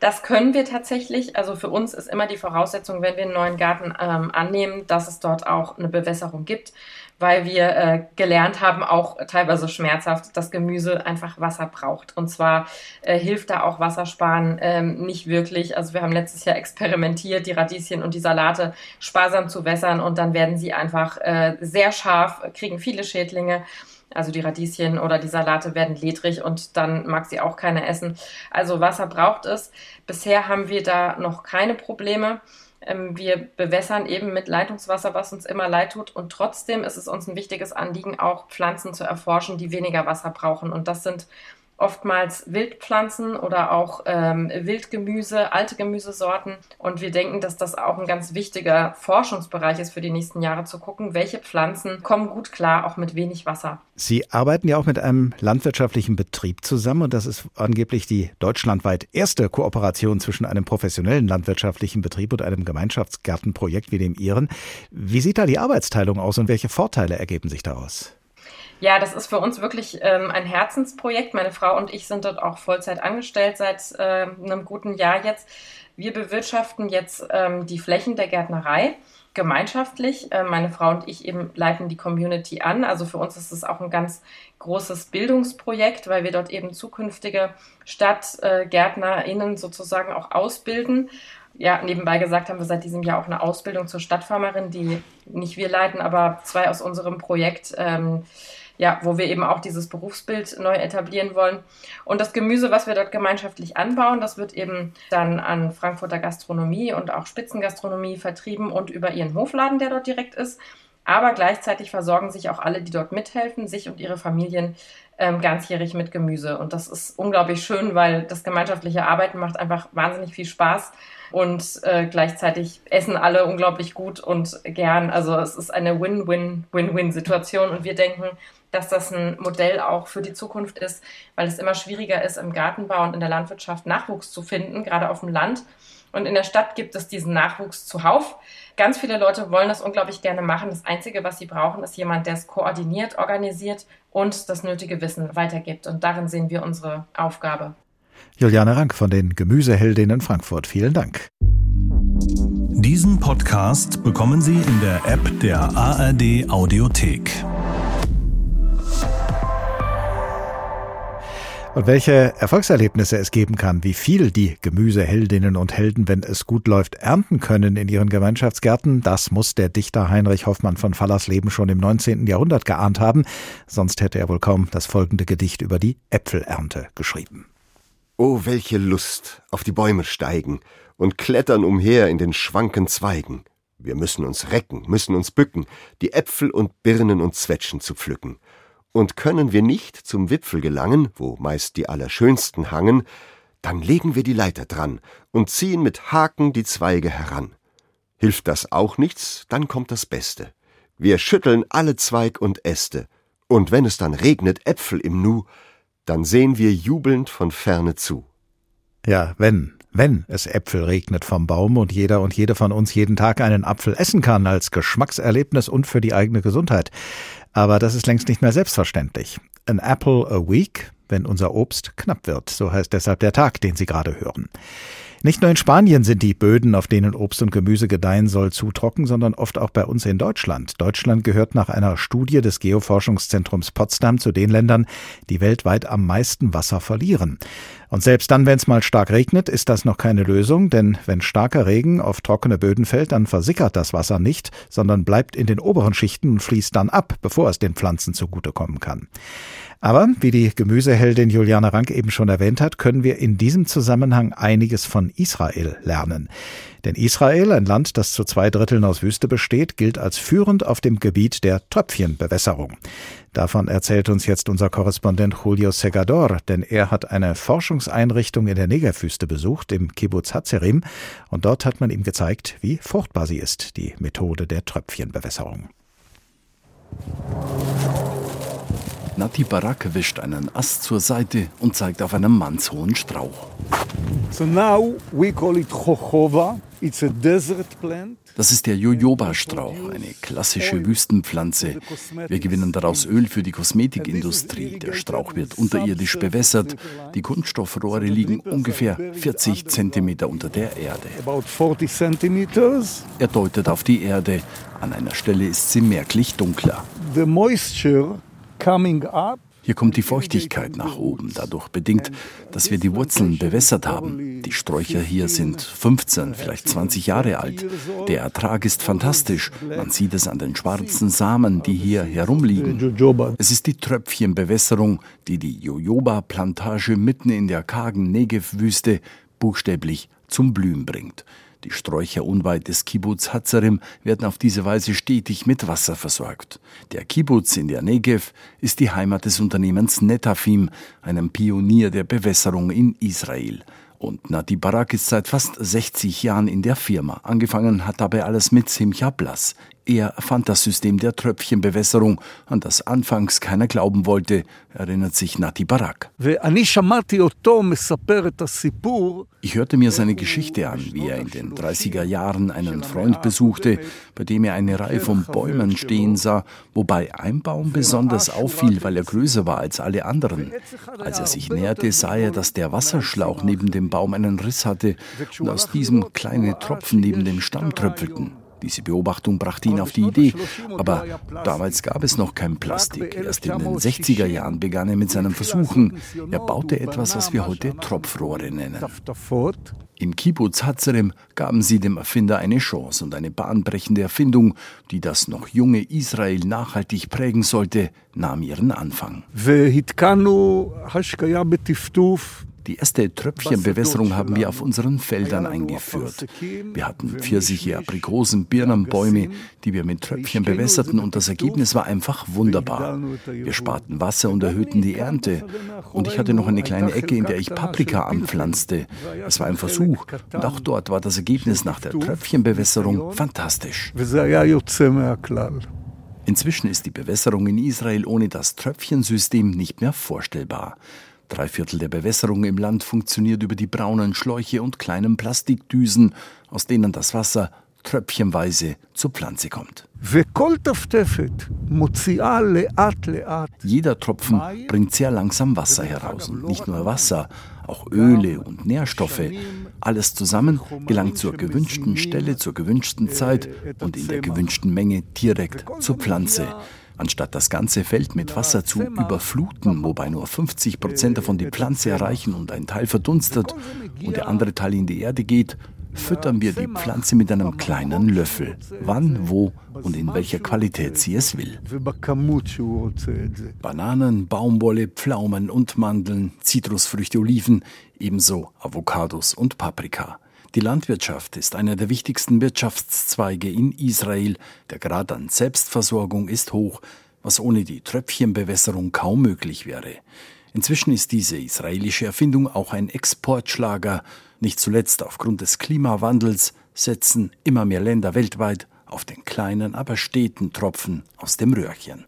Das können wir tatsächlich. Also für uns ist immer die Voraussetzung, wenn wir einen neuen Garten ähm, annehmen, dass es dort auch eine Bewässerung gibt weil wir äh, gelernt haben, auch teilweise schmerzhaft, dass Gemüse einfach Wasser braucht. Und zwar äh, hilft da auch Wassersparen ähm, nicht wirklich. Also wir haben letztes Jahr experimentiert, die Radieschen und die Salate sparsam zu wässern und dann werden sie einfach äh, sehr scharf, kriegen viele Schädlinge. Also die Radieschen oder die Salate werden ledrig und dann mag sie auch keiner essen. Also Wasser braucht es. Bisher haben wir da noch keine Probleme. Ähm, wir bewässern eben mit Leitungswasser, was uns immer leid tut. Und trotzdem ist es uns ein wichtiges Anliegen, auch Pflanzen zu erforschen, die weniger Wasser brauchen. Und das sind oftmals Wildpflanzen oder auch ähm, Wildgemüse, alte Gemüsesorten. Und wir denken, dass das auch ein ganz wichtiger Forschungsbereich ist für die nächsten Jahre, zu gucken, welche Pflanzen kommen gut klar, auch mit wenig Wasser. Sie arbeiten ja auch mit einem landwirtschaftlichen Betrieb zusammen und das ist angeblich die deutschlandweit erste Kooperation zwischen einem professionellen landwirtschaftlichen Betrieb und einem Gemeinschaftsgartenprojekt wie dem Ihren. Wie sieht da die Arbeitsteilung aus und welche Vorteile ergeben sich daraus? Ja, das ist für uns wirklich ähm, ein Herzensprojekt. Meine Frau und ich sind dort auch Vollzeit angestellt seit äh, einem guten Jahr jetzt. Wir bewirtschaften jetzt ähm, die Flächen der Gärtnerei gemeinschaftlich. Äh, meine Frau und ich eben leiten die Community an. Also für uns ist es auch ein ganz großes Bildungsprojekt, weil wir dort eben zukünftige StadtgärtnerInnen sozusagen auch ausbilden. Ja, nebenbei gesagt haben wir seit diesem Jahr auch eine Ausbildung zur Stadtfarmerin, die nicht wir leiten, aber zwei aus unserem Projekt ähm, ja, wo wir eben auch dieses Berufsbild neu etablieren wollen. Und das Gemüse, was wir dort gemeinschaftlich anbauen, das wird eben dann an Frankfurter Gastronomie und auch Spitzengastronomie vertrieben und über ihren Hofladen, der dort direkt ist. Aber gleichzeitig versorgen sich auch alle, die dort mithelfen, sich und ihre Familien ähm, ganzjährig mit Gemüse. Und das ist unglaublich schön, weil das gemeinschaftliche Arbeiten macht einfach wahnsinnig viel Spaß und äh, gleichzeitig essen alle unglaublich gut und gern. Also es ist eine Win-Win-Win-Win-Situation und wir denken, dass das ein Modell auch für die Zukunft ist, weil es immer schwieriger ist, im Gartenbau und in der Landwirtschaft Nachwuchs zu finden, gerade auf dem Land. Und in der Stadt gibt es diesen Nachwuchs zuhauf. Ganz viele Leute wollen das unglaublich gerne machen. Das Einzige, was sie brauchen, ist jemand, der es koordiniert, organisiert und das nötige Wissen weitergibt. Und darin sehen wir unsere Aufgabe. Juliane Rank von den Gemüseheldinnen Frankfurt. Vielen Dank. Diesen Podcast bekommen Sie in der App der ARD Audiothek. Und welche Erfolgserlebnisse es geben kann, wie viel die Gemüseheldinnen und Helden, wenn es gut läuft, ernten können in ihren Gemeinschaftsgärten, das muss der Dichter Heinrich Hoffmann von Fallersleben schon im 19. Jahrhundert geahnt haben, sonst hätte er wohl kaum das folgende Gedicht über die Äpfelernte geschrieben. Oh, welche Lust, auf die Bäume steigen und klettern umher in den schwanken Zweigen. Wir müssen uns recken, müssen uns bücken, die Äpfel und Birnen und Zwetschen zu pflücken und können wir nicht zum Wipfel gelangen, wo meist die Allerschönsten hangen, dann legen wir die Leiter dran und ziehen mit Haken die Zweige heran. Hilft das auch nichts, dann kommt das Beste. Wir schütteln alle Zweig und Äste, und wenn es dann regnet Äpfel im Nu, dann sehen wir jubelnd von ferne zu. Ja, wenn, wenn es Äpfel regnet vom Baum und jeder und jede von uns jeden Tag einen Apfel essen kann als Geschmackserlebnis und für die eigene Gesundheit. Aber das ist längst nicht mehr selbstverständlich. An apple a week, wenn unser Obst knapp wird. So heißt deshalb der Tag, den Sie gerade hören. Nicht nur in Spanien sind die Böden, auf denen Obst und Gemüse gedeihen soll, zu trocken, sondern oft auch bei uns in Deutschland. Deutschland gehört nach einer Studie des Geoforschungszentrums Potsdam zu den Ländern, die weltweit am meisten Wasser verlieren. Und selbst dann, wenn es mal stark regnet, ist das noch keine Lösung, denn wenn starker Regen auf trockene Böden fällt, dann versickert das Wasser nicht, sondern bleibt in den oberen Schichten und fließt dann ab, bevor es den Pflanzen zugutekommen kann. Aber, wie die Gemüseheldin Juliane Rank eben schon erwähnt hat, können wir in diesem Zusammenhang einiges von Israel lernen. Denn Israel, ein Land, das zu zwei Dritteln aus Wüste besteht, gilt als führend auf dem Gebiet der Tröpfchenbewässerung. Davon erzählt uns jetzt unser Korrespondent Julio Segador, denn er hat eine Forschungseinrichtung in der Negerwüste besucht, im Kibbutz Hazerim, und dort hat man ihm gezeigt, wie fruchtbar sie ist, die Methode der Tröpfchenbewässerung. Nati Barak wischt einen Ast zur Seite und zeigt auf einen mannshohen Strauch. So now we call it Jojoba. It's a desert plant. Das ist der Jojoba-Strauch, eine klassische Wüstenpflanze. Wir gewinnen daraus Öl für die Kosmetikindustrie. Der Strauch wird unterirdisch bewässert. Die Kunststoffrohre liegen ungefähr 40 Zentimeter unter der Erde. Er deutet auf die Erde. An einer Stelle ist sie merklich dunkler. The moisture hier kommt die Feuchtigkeit nach oben, dadurch bedingt, dass wir die Wurzeln bewässert haben. Die Sträucher hier sind 15, vielleicht 20 Jahre alt. Der Ertrag ist fantastisch. Man sieht es an den schwarzen Samen, die hier herumliegen. Es ist die Tröpfchenbewässerung, die die Jojoba-Plantage mitten in der kargen Negev-Wüste buchstäblich zum Blühen bringt. Die Sträucher unweit des Kibbutz Hatzarim werden auf diese Weise stetig mit Wasser versorgt. Der Kibbutz in der Negev ist die Heimat des Unternehmens Netafim, einem Pionier der Bewässerung in Israel. Und Nati Barak ist seit fast 60 Jahren in der Firma. Angefangen hat dabei alles mit Simcha Blas. Er fand das System der Tröpfchenbewässerung, an das anfangs keiner glauben wollte, erinnert sich Nati Barak. Ich hörte mir seine Geschichte an, wie er in den 30er Jahren einen Freund besuchte, bei dem er eine Reihe von Bäumen stehen sah, wobei ein Baum besonders auffiel, weil er größer war als alle anderen. Als er sich näherte, sah er, dass der Wasserschlauch neben dem Baum einen Riss hatte und aus diesem kleine Tropfen neben dem Stamm tröpfelten. Diese Beobachtung brachte ihn auf die Idee, aber damals gab es noch kein Plastik. Erst in den 60er Jahren begann er mit seinen Versuchen. Er baute etwas, was wir heute Tropfrohre nennen. Im Kibbutz Hatzerem gaben sie dem Erfinder eine Chance und eine bahnbrechende Erfindung, die das noch junge Israel nachhaltig prägen sollte, nahm ihren Anfang. Die erste Tröpfchenbewässerung haben wir auf unseren Feldern eingeführt. Wir hatten Pfirsiche, Aprikosen, Birnenbäume, die wir mit Tröpfchen bewässerten und das Ergebnis war einfach wunderbar. Wir sparten Wasser und erhöhten die Ernte. Und ich hatte noch eine kleine Ecke, in der ich Paprika anpflanzte. Es war ein Versuch und auch dort war das Ergebnis nach der Tröpfchenbewässerung fantastisch. Inzwischen ist die Bewässerung in Israel ohne das Tröpfchensystem nicht mehr vorstellbar. Drei Viertel der Bewässerung im Land funktioniert über die braunen Schläuche und kleinen Plastikdüsen, aus denen das Wasser tröpfchenweise zur Pflanze kommt. Jeder Tropfen bringt sehr langsam Wasser heraus. Und nicht nur Wasser, auch Öle und Nährstoffe. Alles zusammen gelangt zur gewünschten Stelle, zur gewünschten Zeit und in der gewünschten Menge direkt zur Pflanze. Anstatt das ganze Feld mit Wasser zu überfluten, wobei nur 50 Prozent davon die Pflanze erreichen und ein Teil verdunstet und der andere Teil in die Erde geht, füttern wir die Pflanze mit einem kleinen Löffel, wann, wo und in welcher Qualität sie es will. Bananen, Baumwolle, Pflaumen und Mandeln, Zitrusfrüchte, Oliven, ebenso Avocados und Paprika. Die Landwirtschaft ist einer der wichtigsten Wirtschaftszweige in Israel. Der Grad an Selbstversorgung ist hoch, was ohne die Tröpfchenbewässerung kaum möglich wäre. Inzwischen ist diese israelische Erfindung auch ein Exportschlager. Nicht zuletzt aufgrund des Klimawandels setzen immer mehr Länder weltweit auf den kleinen, aber steten Tropfen aus dem Röhrchen.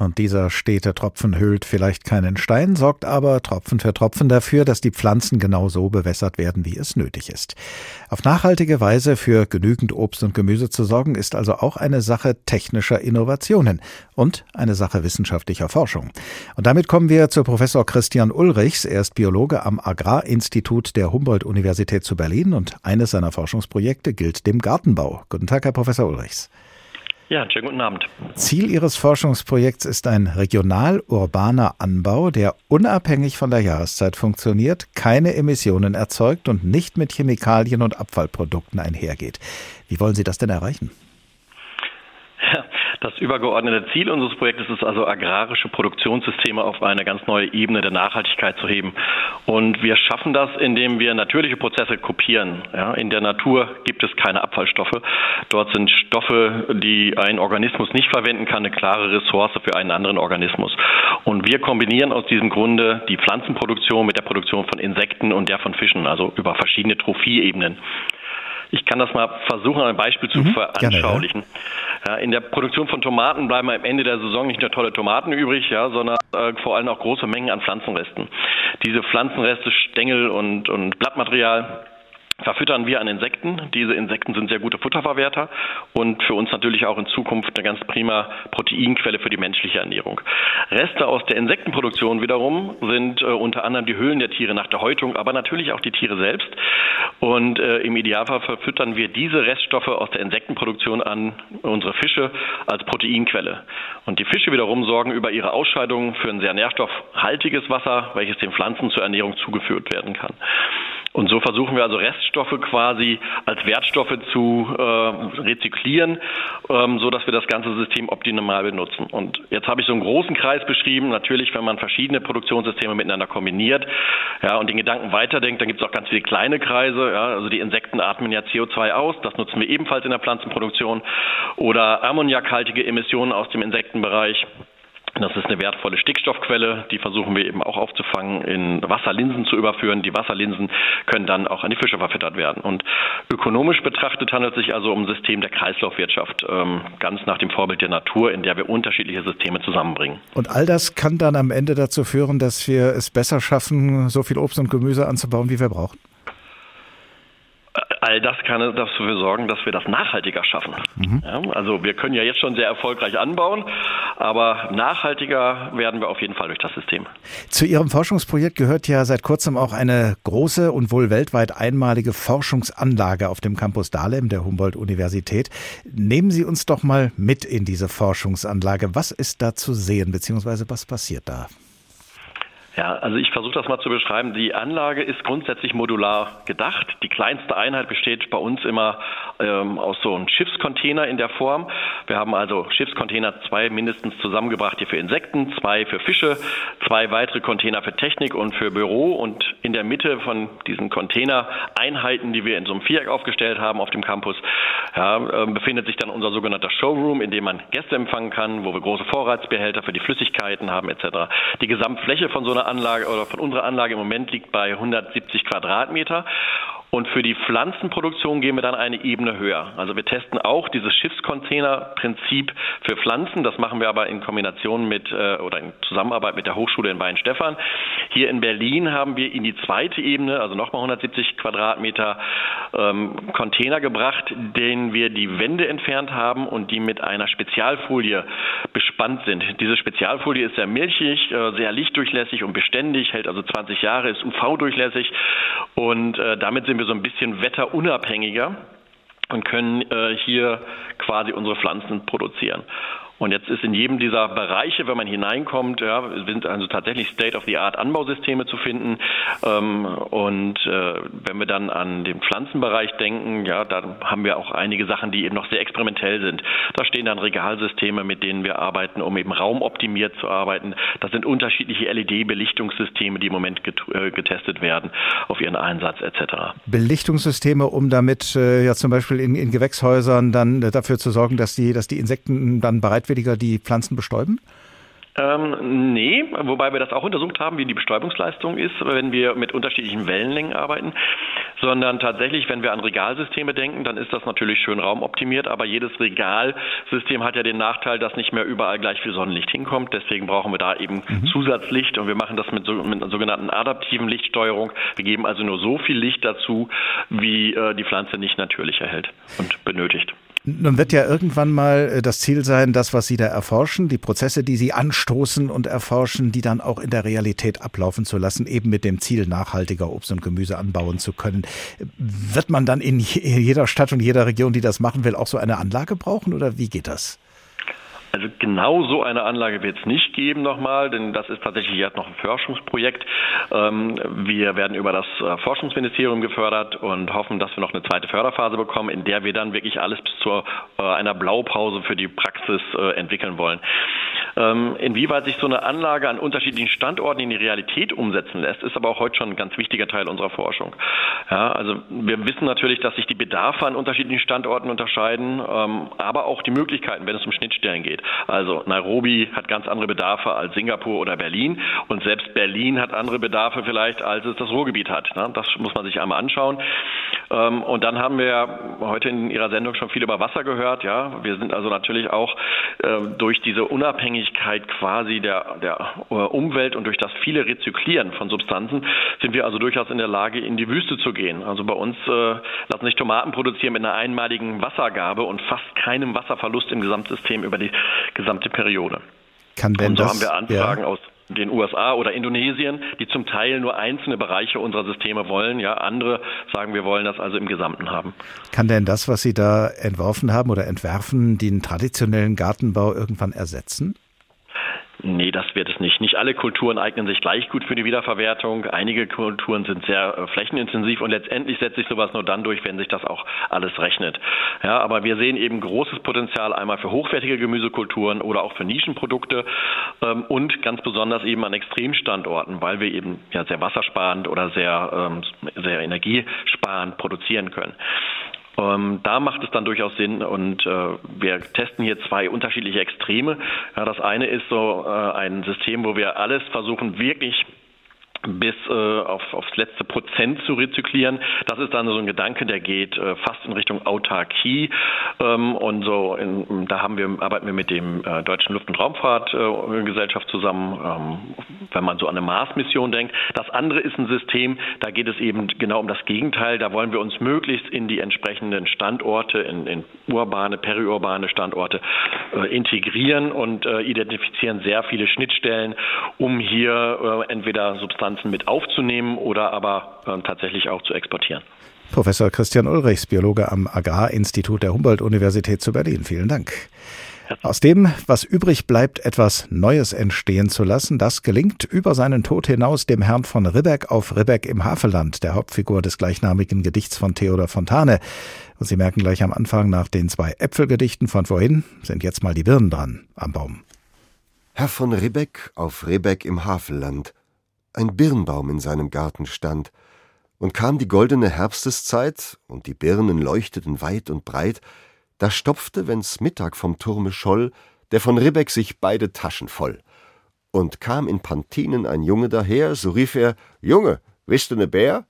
Und dieser stete Tropfen hüllt vielleicht keinen Stein, sorgt aber Tropfen für Tropfen dafür, dass die Pflanzen genau so bewässert werden, wie es nötig ist. Auf nachhaltige Weise für genügend Obst und Gemüse zu sorgen, ist also auch eine Sache technischer Innovationen und eine Sache wissenschaftlicher Forschung. Und damit kommen wir zu Professor Christian Ulrichs. Er ist Biologe am Agrarinstitut der Humboldt-Universität zu Berlin und eines seiner Forschungsprojekte gilt dem Gartenbau. Guten Tag, Herr Professor Ulrichs. Ja, schönen guten Abend. Ziel Ihres Forschungsprojekts ist ein regional-urbaner Anbau, der unabhängig von der Jahreszeit funktioniert, keine Emissionen erzeugt und nicht mit Chemikalien und Abfallprodukten einhergeht. Wie wollen Sie das denn erreichen? Das übergeordnete Ziel unseres Projektes ist also, agrarische Produktionssysteme auf eine ganz neue Ebene der Nachhaltigkeit zu heben. Und wir schaffen das, indem wir natürliche Prozesse kopieren. Ja, in der Natur gibt es keine Abfallstoffe. Dort sind Stoffe, die ein Organismus nicht verwenden kann, eine klare Ressource für einen anderen Organismus. Und wir kombinieren aus diesem Grunde die Pflanzenproduktion mit der Produktion von Insekten und der von Fischen, also über verschiedene Trophieebenen. Ich kann das mal versuchen, ein Beispiel zu mhm, veranschaulichen. Ja. Ja, in der Produktion von Tomaten bleiben am Ende der Saison nicht nur tolle Tomaten übrig, ja, sondern äh, vor allem auch große Mengen an Pflanzenresten. Diese Pflanzenreste, Stängel und, und Blattmaterial verfüttern wir an Insekten. Diese Insekten sind sehr gute Futterverwerter und für uns natürlich auch in Zukunft eine ganz prima Proteinquelle für die menschliche Ernährung. Reste aus der Insektenproduktion wiederum sind äh, unter anderem die Höhlen der Tiere nach der Häutung, aber natürlich auch die Tiere selbst. Und äh, im Idealfall verfüttern wir diese Reststoffe aus der Insektenproduktion an unsere Fische als Proteinquelle. Und die Fische wiederum sorgen über ihre Ausscheidungen für ein sehr nährstoffhaltiges Wasser, welches den Pflanzen zur Ernährung zugeführt werden kann. Und so versuchen wir also Reststoffe quasi als Wertstoffe zu äh, rezyklieren, ähm, so dass wir das ganze System optimal benutzen. Und jetzt habe ich so einen großen Kreis beschrieben. Natürlich, wenn man verschiedene Produktionssysteme miteinander kombiniert, ja, und den Gedanken weiterdenkt, dann gibt es auch ganz viele kleine Kreise. Ja, also die Insekten atmen ja CO2 aus. Das nutzen wir ebenfalls in der Pflanzenproduktion. Oder ammoniakhaltige Emissionen aus dem Insektenbereich. Das ist eine wertvolle Stickstoffquelle, die versuchen wir eben auch aufzufangen, in Wasserlinsen zu überführen. Die Wasserlinsen können dann auch an die Fische verfüttert werden. Und ökonomisch betrachtet handelt es sich also um ein System der Kreislaufwirtschaft, ähm, ganz nach dem Vorbild der Natur, in der wir unterschiedliche Systeme zusammenbringen. Und all das kann dann am Ende dazu führen, dass wir es besser schaffen, so viel Obst und Gemüse anzubauen, wie wir brauchen? All das kann dafür sorgen, dass wir das nachhaltiger schaffen. Mhm. Ja, also wir können ja jetzt schon sehr erfolgreich anbauen, aber nachhaltiger werden wir auf jeden Fall durch das System. Zu Ihrem Forschungsprojekt gehört ja seit kurzem auch eine große und wohl weltweit einmalige Forschungsanlage auf dem Campus Dahlem der Humboldt-Universität. Nehmen Sie uns doch mal mit in diese Forschungsanlage. Was ist da zu sehen, beziehungsweise was passiert da? Ja, also ich versuche das mal zu beschreiben. Die Anlage ist grundsätzlich modular gedacht. Die kleinste Einheit besteht bei uns immer ähm, aus so einem Schiffscontainer in der Form. Wir haben also Schiffscontainer zwei mindestens zusammengebracht hier für Insekten, zwei für Fische, zwei weitere Container für Technik und für Büro und in der Mitte von diesen Container-Einheiten, die wir in so einem Viereck aufgestellt haben auf dem Campus, ja, äh, befindet sich dann unser sogenannter Showroom, in dem man Gäste empfangen kann, wo wir große Vorratsbehälter für die Flüssigkeiten haben etc. Die Gesamtfläche von so einer Anlage oder von unserer Anlage im Moment liegt bei 170 Quadratmeter und für die Pflanzenproduktion gehen wir dann eine Ebene höher. Also wir testen auch dieses Schiffscontainer-Prinzip für Pflanzen. Das machen wir aber in Kombination mit äh, oder in Zusammenarbeit mit der Hochschule in Weinstefan. Hier in Berlin haben wir in die zweite Ebene, also nochmal 170 Quadratmeter ähm, Container gebracht, denen wir die Wände entfernt haben und die mit einer Spezialfolie bespannt sind. Diese Spezialfolie ist sehr milchig, äh, sehr lichtdurchlässig und beständig, hält also 20 Jahre, ist UV-durchlässig und äh, damit sind wir so ein bisschen wetterunabhängiger und können äh, hier quasi unsere Pflanzen produzieren. Und jetzt ist in jedem dieser Bereiche, wenn man hineinkommt, ja, sind also tatsächlich State-of-the-Art Anbausysteme zu finden. Ähm, und äh, wenn wir dann an den Pflanzenbereich denken, ja, dann haben wir auch einige Sachen, die eben noch sehr experimentell sind. Da stehen dann Regalsysteme, mit denen wir arbeiten, um eben raumoptimiert zu arbeiten. Das sind unterschiedliche LED-Belichtungssysteme, die im Moment äh, getestet werden auf ihren Einsatz etc. Belichtungssysteme, um damit äh, ja zum Beispiel in, in Gewächshäusern dann dafür zu sorgen, dass die, dass die Insekten dann bereit bereitwilliger die Pflanzen bestäuben? Ähm, nee, wobei wir das auch untersucht haben, wie die Bestäubungsleistung ist, wenn wir mit unterschiedlichen Wellenlängen arbeiten, sondern tatsächlich, wenn wir an Regalsysteme denken, dann ist das natürlich schön raumoptimiert, aber jedes Regalsystem hat ja den Nachteil, dass nicht mehr überall gleich viel Sonnenlicht hinkommt, deswegen brauchen wir da eben mhm. Zusatzlicht und wir machen das mit, so, mit einer sogenannten adaptiven Lichtsteuerung. Wir geben also nur so viel Licht dazu, wie äh, die Pflanze nicht natürlich erhält und benötigt. Nun wird ja irgendwann mal äh, das Ziel sein, das, was Sie da erforschen, die Prozesse, die Sie anstoßen und erforschen, die dann auch in der Realität ablaufen zu lassen, eben mit dem Ziel, nachhaltiger Obst und Gemüse anbauen zu können. Wird man dann in jeder Stadt und jeder Region, die das machen will, auch so eine Anlage brauchen oder wie geht das? Also genau so eine Anlage wird es nicht geben nochmal, denn das ist tatsächlich jetzt noch ein Forschungsprojekt. Ähm, wir werden über das äh, Forschungsministerium gefördert und hoffen, dass wir noch eine zweite Förderphase bekommen, in der wir dann wirklich alles bis zu äh, einer Blaupause für die Praxis äh, entwickeln wollen. Ähm, inwieweit sich so eine Anlage an unterschiedlichen Standorten in die Realität umsetzen lässt, ist aber auch heute schon ein ganz wichtiger Teil unserer Forschung. Ja, also wir wissen natürlich, dass sich die Bedarfe an unterschiedlichen Standorten unterscheiden, ähm, aber auch die Möglichkeiten, wenn es um Schnittstellen geht. Also Nairobi hat ganz andere Bedarfe als Singapur oder Berlin und selbst Berlin hat andere Bedarfe vielleicht, als es das Ruhrgebiet hat. Ne? Das muss man sich einmal anschauen. Ähm, und dann haben wir heute in Ihrer Sendung schon viel über Wasser gehört. Ja, wir sind also natürlich auch äh, durch diese Unabhängigkeit quasi der, der äh, Umwelt und durch das viele Rezyklieren von Substanzen sind wir also durchaus in der Lage, in die Wüste zu gehen. Also bei uns äh, lassen sich Tomaten produzieren mit einer einmaligen Wassergabe und fast keinem Wasserverlust im Gesamtsystem über die gesamte Periode. Kann denn und so das, haben wir Anfragen ja. aus den USA oder Indonesien, die zum Teil nur einzelne Bereiche unserer Systeme wollen. Ja, andere sagen, wir wollen das also im Gesamten haben. Kann denn das, was Sie da entworfen haben oder entwerfen, den traditionellen Gartenbau irgendwann ersetzen? Nee, das wird es nicht. Nicht alle Kulturen eignen sich gleich gut für die Wiederverwertung. Einige Kulturen sind sehr äh, flächenintensiv und letztendlich setzt sich sowas nur dann durch, wenn sich das auch alles rechnet. Ja, aber wir sehen eben großes Potenzial einmal für hochwertige Gemüsekulturen oder auch für Nischenprodukte ähm, und ganz besonders eben an Extremstandorten, weil wir eben ja sehr wassersparend oder sehr, ähm, sehr energiesparend produzieren können. Ähm, da macht es dann durchaus Sinn und äh, wir testen hier zwei unterschiedliche Extreme. Ja, das eine ist so äh, ein System, wo wir alles versuchen, wirklich bis äh, auf, aufs letzte Prozent zu rezyklieren. Das ist dann so ein Gedanke, der geht äh, fast in Richtung Autarkie. Ähm, und so in, da haben wir, arbeiten wir mit dem äh, Deutschen Luft- und Raumfahrtgesellschaft zusammen, ähm, wenn man so an eine Mars-Mission denkt. Das andere ist ein System, da geht es eben genau um das Gegenteil. Da wollen wir uns möglichst in die entsprechenden Standorte, in, in urbane, periurbane Standorte äh, integrieren und äh, identifizieren sehr viele Schnittstellen, um hier äh, entweder Substanzen Substanzen mit aufzunehmen oder aber äh, tatsächlich auch zu exportieren. Professor Christian Ulrichs, Biologe am Agrarinstitut der Humboldt-Universität zu Berlin. Vielen Dank. Aus dem, was übrig bleibt, etwas Neues entstehen zu lassen, das gelingt über seinen Tod hinaus dem Herrn von Ribbeck auf Ribbeck im Havelland, der Hauptfigur des gleichnamigen Gedichts von Theodor Fontane. Und Sie merken gleich am Anfang nach den zwei Äpfelgedichten von vorhin, sind jetzt mal die Birnen dran am Baum. Herr von Ribbeck auf Ribbeck im Havelland ein Birnbaum in seinem Garten stand, und kam die goldene Herbsteszeit, und die Birnen leuchteten weit und breit, da stopfte, wenn's Mittag vom Turme scholl, der von Ribbeck sich beide Taschen voll. Und kam in Pantinen ein Junge daher, so rief er, Junge, wisst du ne Bär?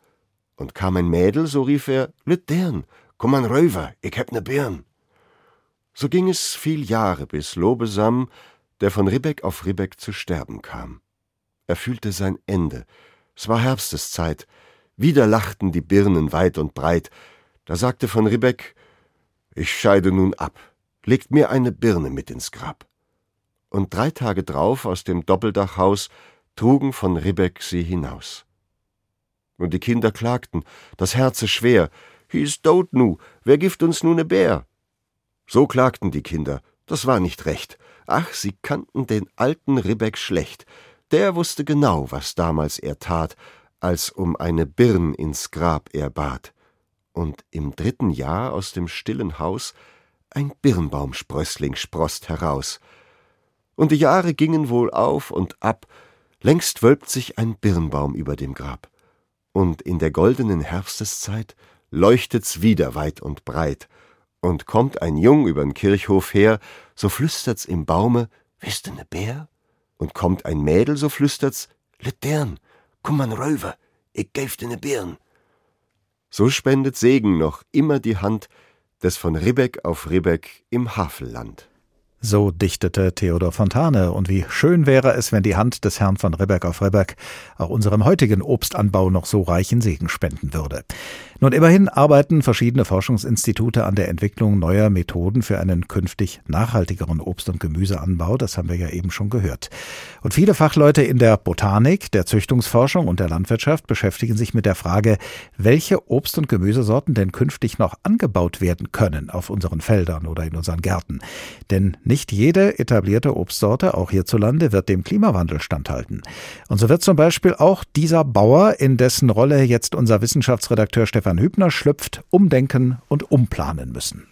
Und kam ein Mädel, so rief er, Lüt dern, komm an Röver, ich heb ne Birn. So ging es viel Jahre, bis Lobesam, der von Ribbeck auf Ribbeck zu sterben kam. Er fühlte sein Ende. Es war Herbsteszeit. Wieder lachten die Birnen weit und breit. Da sagte von Ribbeck, ich scheide nun ab. Legt mir eine Birne mit ins Grab. Und drei Tage drauf aus dem Doppeldachhaus trugen von Ribbeck sie hinaus. Und die Kinder klagten, das Herze schwer, hieß dot nu, wer gift uns nu ne Bär? So klagten die Kinder, das war nicht recht. Ach, sie kannten den alten Ribbeck schlecht, der wusste genau, was damals er tat, als um eine Birn ins Grab er bat, und im dritten Jahr aus dem stillen Haus ein Birnbaumsprössling sproßt heraus. Und die Jahre gingen wohl auf und ab, längst wölbt sich ein Birnbaum über dem Grab. Und in der goldenen Herbsteszeit leuchtet's wieder weit und breit, und kommt ein Jung übern Kirchhof her, so flüstert's im Baume, wisst ne Bär? Und kommt ein Mädel, so flüstert's, Letern, komm an Röver, ich gäf dir ne Birn. So spendet Segen noch immer die Hand des von Ribbeck auf Ribbeck im Havelland. So dichtete Theodor Fontane. Und wie schön wäre es, wenn die Hand des Herrn von Ribbeck auf Ribbeck auch unserem heutigen Obstanbau noch so reichen Segen spenden würde. Nun immerhin arbeiten verschiedene Forschungsinstitute an der Entwicklung neuer Methoden für einen künftig nachhaltigeren Obst- und Gemüseanbau. Das haben wir ja eben schon gehört. Und viele Fachleute in der Botanik, der Züchtungsforschung und der Landwirtschaft beschäftigen sich mit der Frage, welche Obst- und Gemüsesorten denn künftig noch angebaut werden können auf unseren Feldern oder in unseren Gärten. Denn nicht jede etablierte Obstsorte, auch hierzulande, wird dem Klimawandel standhalten. Und so wird zum Beispiel auch dieser Bauer, in dessen Rolle jetzt unser Wissenschaftsredakteur Stefan Hübner schlüpft, umdenken und umplanen müssen.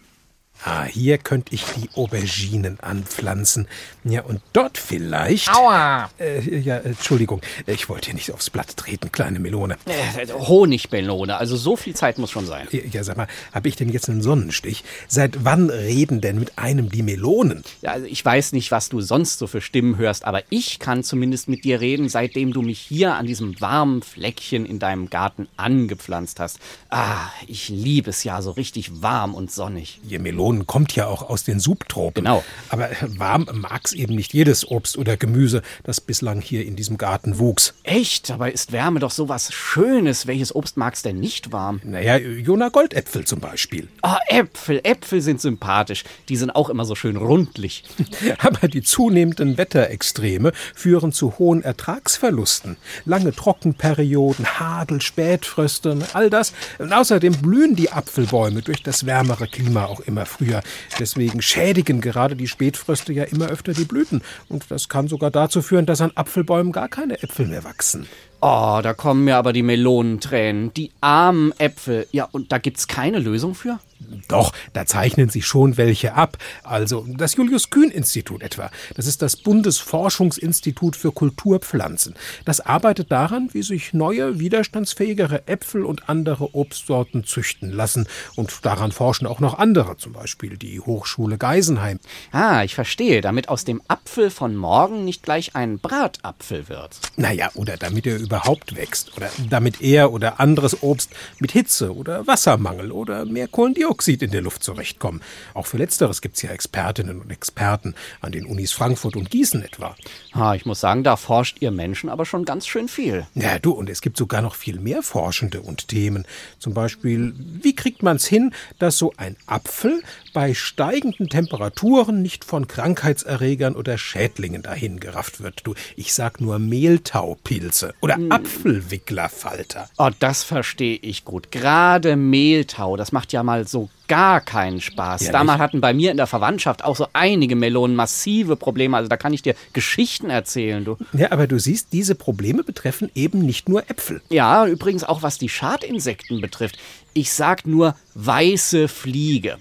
Ah, hier könnte ich die Auberginen anpflanzen. Ja, und dort vielleicht. Aua! Äh, ja, Entschuldigung, ich wollte hier nicht aufs Blatt treten, kleine Melone. Äh, Honigmelone, also so viel Zeit muss schon sein. Ja, sag mal, habe ich denn jetzt einen Sonnenstich? Seit wann reden denn mit einem die Melonen? Ja, also ich weiß nicht, was du sonst so für Stimmen hörst, aber ich kann zumindest mit dir reden, seitdem du mich hier an diesem warmen Fleckchen in deinem Garten angepflanzt hast. Ah, ich liebe es ja so richtig warm und sonnig. Je Melonen Melonen kommt ja auch aus den Subtropen. Genau. Aber warm mag es eben nicht jedes Obst oder Gemüse, das bislang hier in diesem Garten wuchs. Echt? Aber ist Wärme doch sowas Schönes. Welches Obst magst denn nicht warm? Naja, Jona Goldäpfel zum Beispiel. Oh, Äpfel. Äpfel sind sympathisch. Die sind auch immer so schön rundlich. Aber die zunehmenden Wetterextreme führen zu hohen Ertragsverlusten. Lange Trockenperioden, Hagel, Spätfröste, all das. Und außerdem blühen die Apfelbäume durch das wärmere Klima auch immer früher früher. Deswegen schädigen gerade die Spätfröste ja immer öfter die Blüten. Und das kann sogar dazu führen, dass an Apfelbäumen gar keine Äpfel mehr wachsen. Oh, da kommen mir aber die Melonentränen. Die armen Äpfel. Ja, und da gibt's keine Lösung für? Doch, da zeichnen sich schon welche ab. Also das Julius-Kühn-Institut etwa. Das ist das Bundesforschungsinstitut für Kulturpflanzen. Das arbeitet daran, wie sich neue, widerstandsfähigere Äpfel und andere Obstsorten züchten lassen. Und daran forschen auch noch andere, zum Beispiel die Hochschule Geisenheim. Ah, ich verstehe. Damit aus dem Apfel von morgen nicht gleich ein Bratapfel wird. Naja, oder damit er überhaupt wächst. Oder damit er oder anderes Obst mit Hitze oder Wassermangel oder mehr Kohlendioxid Stickoxid in der Luft zurechtkommen. Auch für Letzteres gibt es ja Expertinnen und Experten an den Unis Frankfurt und Gießen etwa. Ha, ich muss sagen, da forscht ihr Menschen aber schon ganz schön viel. Ja, du, und es gibt sogar noch viel mehr Forschende und Themen. Zum Beispiel, wie kriegt man es hin, dass so ein Apfel bei steigenden Temperaturen nicht von Krankheitserregern oder Schädlingen dahingerafft wird? Du, ich sag nur Mehltaupilze oder hm. Apfelwicklerfalter. Oh, das verstehe ich gut. Gerade Mehltau, das macht ja mal so so gar keinen Spaß. Ja, Damals hatten bei mir in der Verwandtschaft auch so einige Melonen massive Probleme. Also da kann ich dir Geschichten erzählen, du. Ja, aber du siehst, diese Probleme betreffen eben nicht nur Äpfel. Ja, übrigens auch was die Schadinsekten betrifft. Ich sag nur weiße Fliege.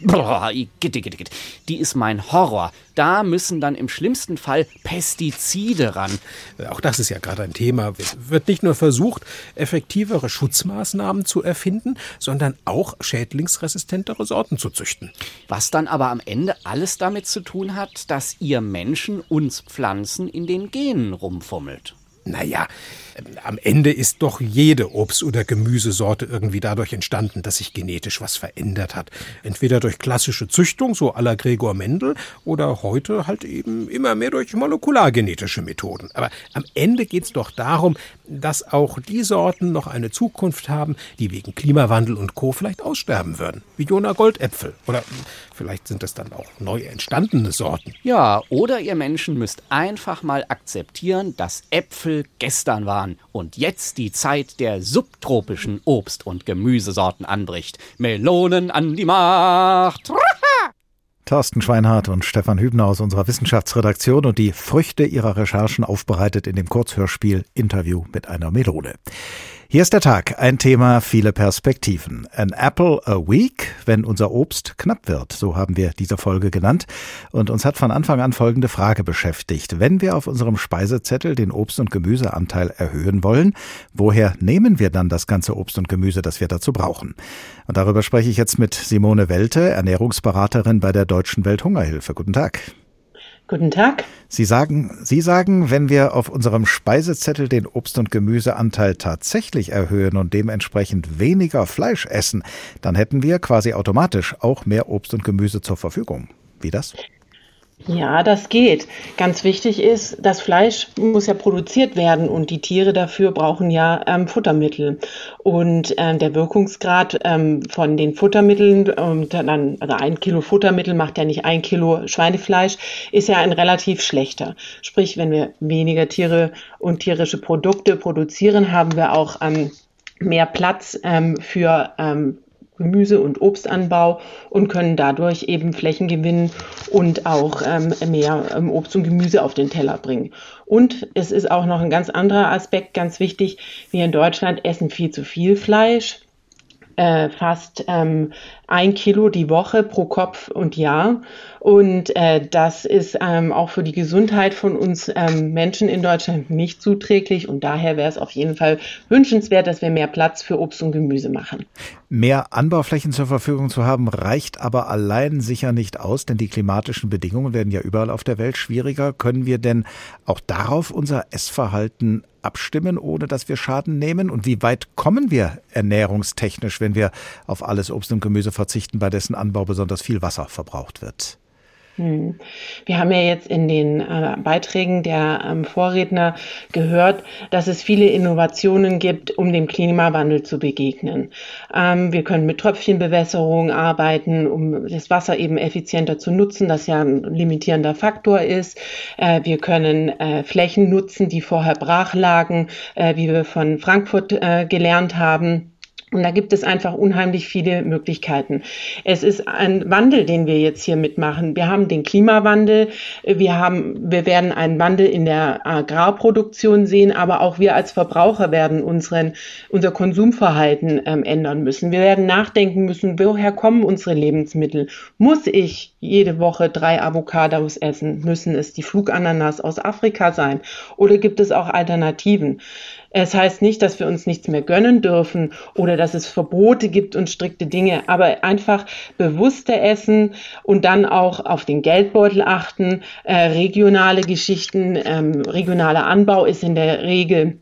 Die ist mein Horror. Da müssen dann im schlimmsten Fall Pestizide ran. Auch das ist ja gerade ein Thema. Es wird nicht nur versucht, effektivere Schutzmaßnahmen zu erfinden, sondern auch schädlingsresistentere Sorten zu züchten. Was dann aber am Ende alles damit zu tun hat, dass ihr Menschen uns Pflanzen in den Genen rumfummelt. Naja, am Ende ist doch jede Obst- oder Gemüsesorte irgendwie dadurch entstanden, dass sich genetisch was verändert hat. Entweder durch klassische Züchtung, so la Gregor Mendel, oder heute halt eben immer mehr durch molekulargenetische Methoden. Aber am Ende geht es doch darum, dass auch die Sorten noch eine Zukunft haben, die wegen Klimawandel und Co. vielleicht aussterben würden. Wie Jona Goldäpfel. Oder vielleicht sind es dann auch neu entstandene Sorten. Ja, oder ihr Menschen müsst einfach mal akzeptieren, dass Äpfel gestern waren und jetzt die Zeit der subtropischen Obst- und Gemüsesorten anbricht. Melonen an die Macht! Thorsten Schweinhardt und Stefan Hübner aus unserer Wissenschaftsredaktion und die Früchte ihrer Recherchen aufbereitet in dem Kurzhörspiel Interview mit einer Melone. Hier ist der Tag, ein Thema, viele Perspektiven. An apple a week, wenn unser Obst knapp wird, so haben wir diese Folge genannt. Und uns hat von Anfang an folgende Frage beschäftigt. Wenn wir auf unserem Speisezettel den Obst- und Gemüseanteil erhöhen wollen, woher nehmen wir dann das ganze Obst und Gemüse, das wir dazu brauchen? Und darüber spreche ich jetzt mit Simone Welte, Ernährungsberaterin bei der Deutschen Welthungerhilfe. Guten Tag. Guten Tag. Sie sagen, Sie sagen, wenn wir auf unserem Speisezettel den Obst- und Gemüseanteil tatsächlich erhöhen und dementsprechend weniger Fleisch essen, dann hätten wir quasi automatisch auch mehr Obst und Gemüse zur Verfügung. Wie das? Ja, das geht. Ganz wichtig ist, das Fleisch muss ja produziert werden und die Tiere dafür brauchen ja ähm, Futtermittel. Und ähm, der Wirkungsgrad ähm, von den Futtermitteln, ähm, dann, also ein Kilo Futtermittel macht ja nicht ein Kilo Schweinefleisch, ist ja ein relativ schlechter. Sprich, wenn wir weniger Tiere und tierische Produkte produzieren, haben wir auch ähm, mehr Platz ähm, für ähm, Gemüse- und Obstanbau und können dadurch eben Flächen gewinnen und auch ähm, mehr ähm, Obst und Gemüse auf den Teller bringen. Und es ist auch noch ein ganz anderer Aspekt ganz wichtig. Wir in Deutschland essen viel zu viel Fleisch. Äh, fast ähm, ein Kilo die Woche pro Kopf und Jahr. Und äh, das ist ähm, auch für die Gesundheit von uns ähm, Menschen in Deutschland nicht zuträglich. Und daher wäre es auf jeden Fall wünschenswert, dass wir mehr Platz für Obst und Gemüse machen. Mehr Anbauflächen zur Verfügung zu haben, reicht aber allein sicher nicht aus, denn die klimatischen Bedingungen werden ja überall auf der Welt schwieriger. Können wir denn auch darauf unser Essverhalten abstimmen, ohne dass wir Schaden nehmen? Und wie weit kommen wir ernährungstechnisch, wenn wir auf alles Obst und Gemüse verzichten, bei dessen Anbau besonders viel Wasser verbraucht wird? Hm. Wir haben ja jetzt in den äh, Beiträgen der ähm, Vorredner gehört, dass es viele Innovationen gibt, um dem Klimawandel zu begegnen. Ähm, wir können mit Tröpfchenbewässerung arbeiten, um das Wasser eben effizienter zu nutzen, das ja ein limitierender Faktor ist. Äh, wir können äh, Flächen nutzen, die vorher brach lagen, äh, wie wir von Frankfurt äh, gelernt haben und da gibt es einfach unheimlich viele Möglichkeiten. Es ist ein Wandel, den wir jetzt hier mitmachen. Wir haben den Klimawandel, wir haben, wir werden einen Wandel in der Agrarproduktion sehen, aber auch wir als Verbraucher werden unseren, unser Konsumverhalten ähm, ändern müssen. Wir werden nachdenken müssen, woher kommen unsere Lebensmittel? Muss ich jede Woche drei Avocados essen? Müssen es die Flugananas aus Afrika sein? Oder gibt es auch Alternativen? Es heißt nicht, dass wir uns nichts mehr gönnen dürfen oder dass es Verbote gibt und strikte Dinge, aber einfach bewusster essen und dann auch auf den Geldbeutel achten. Äh, regionale Geschichten, ähm, regionaler Anbau ist in der Regel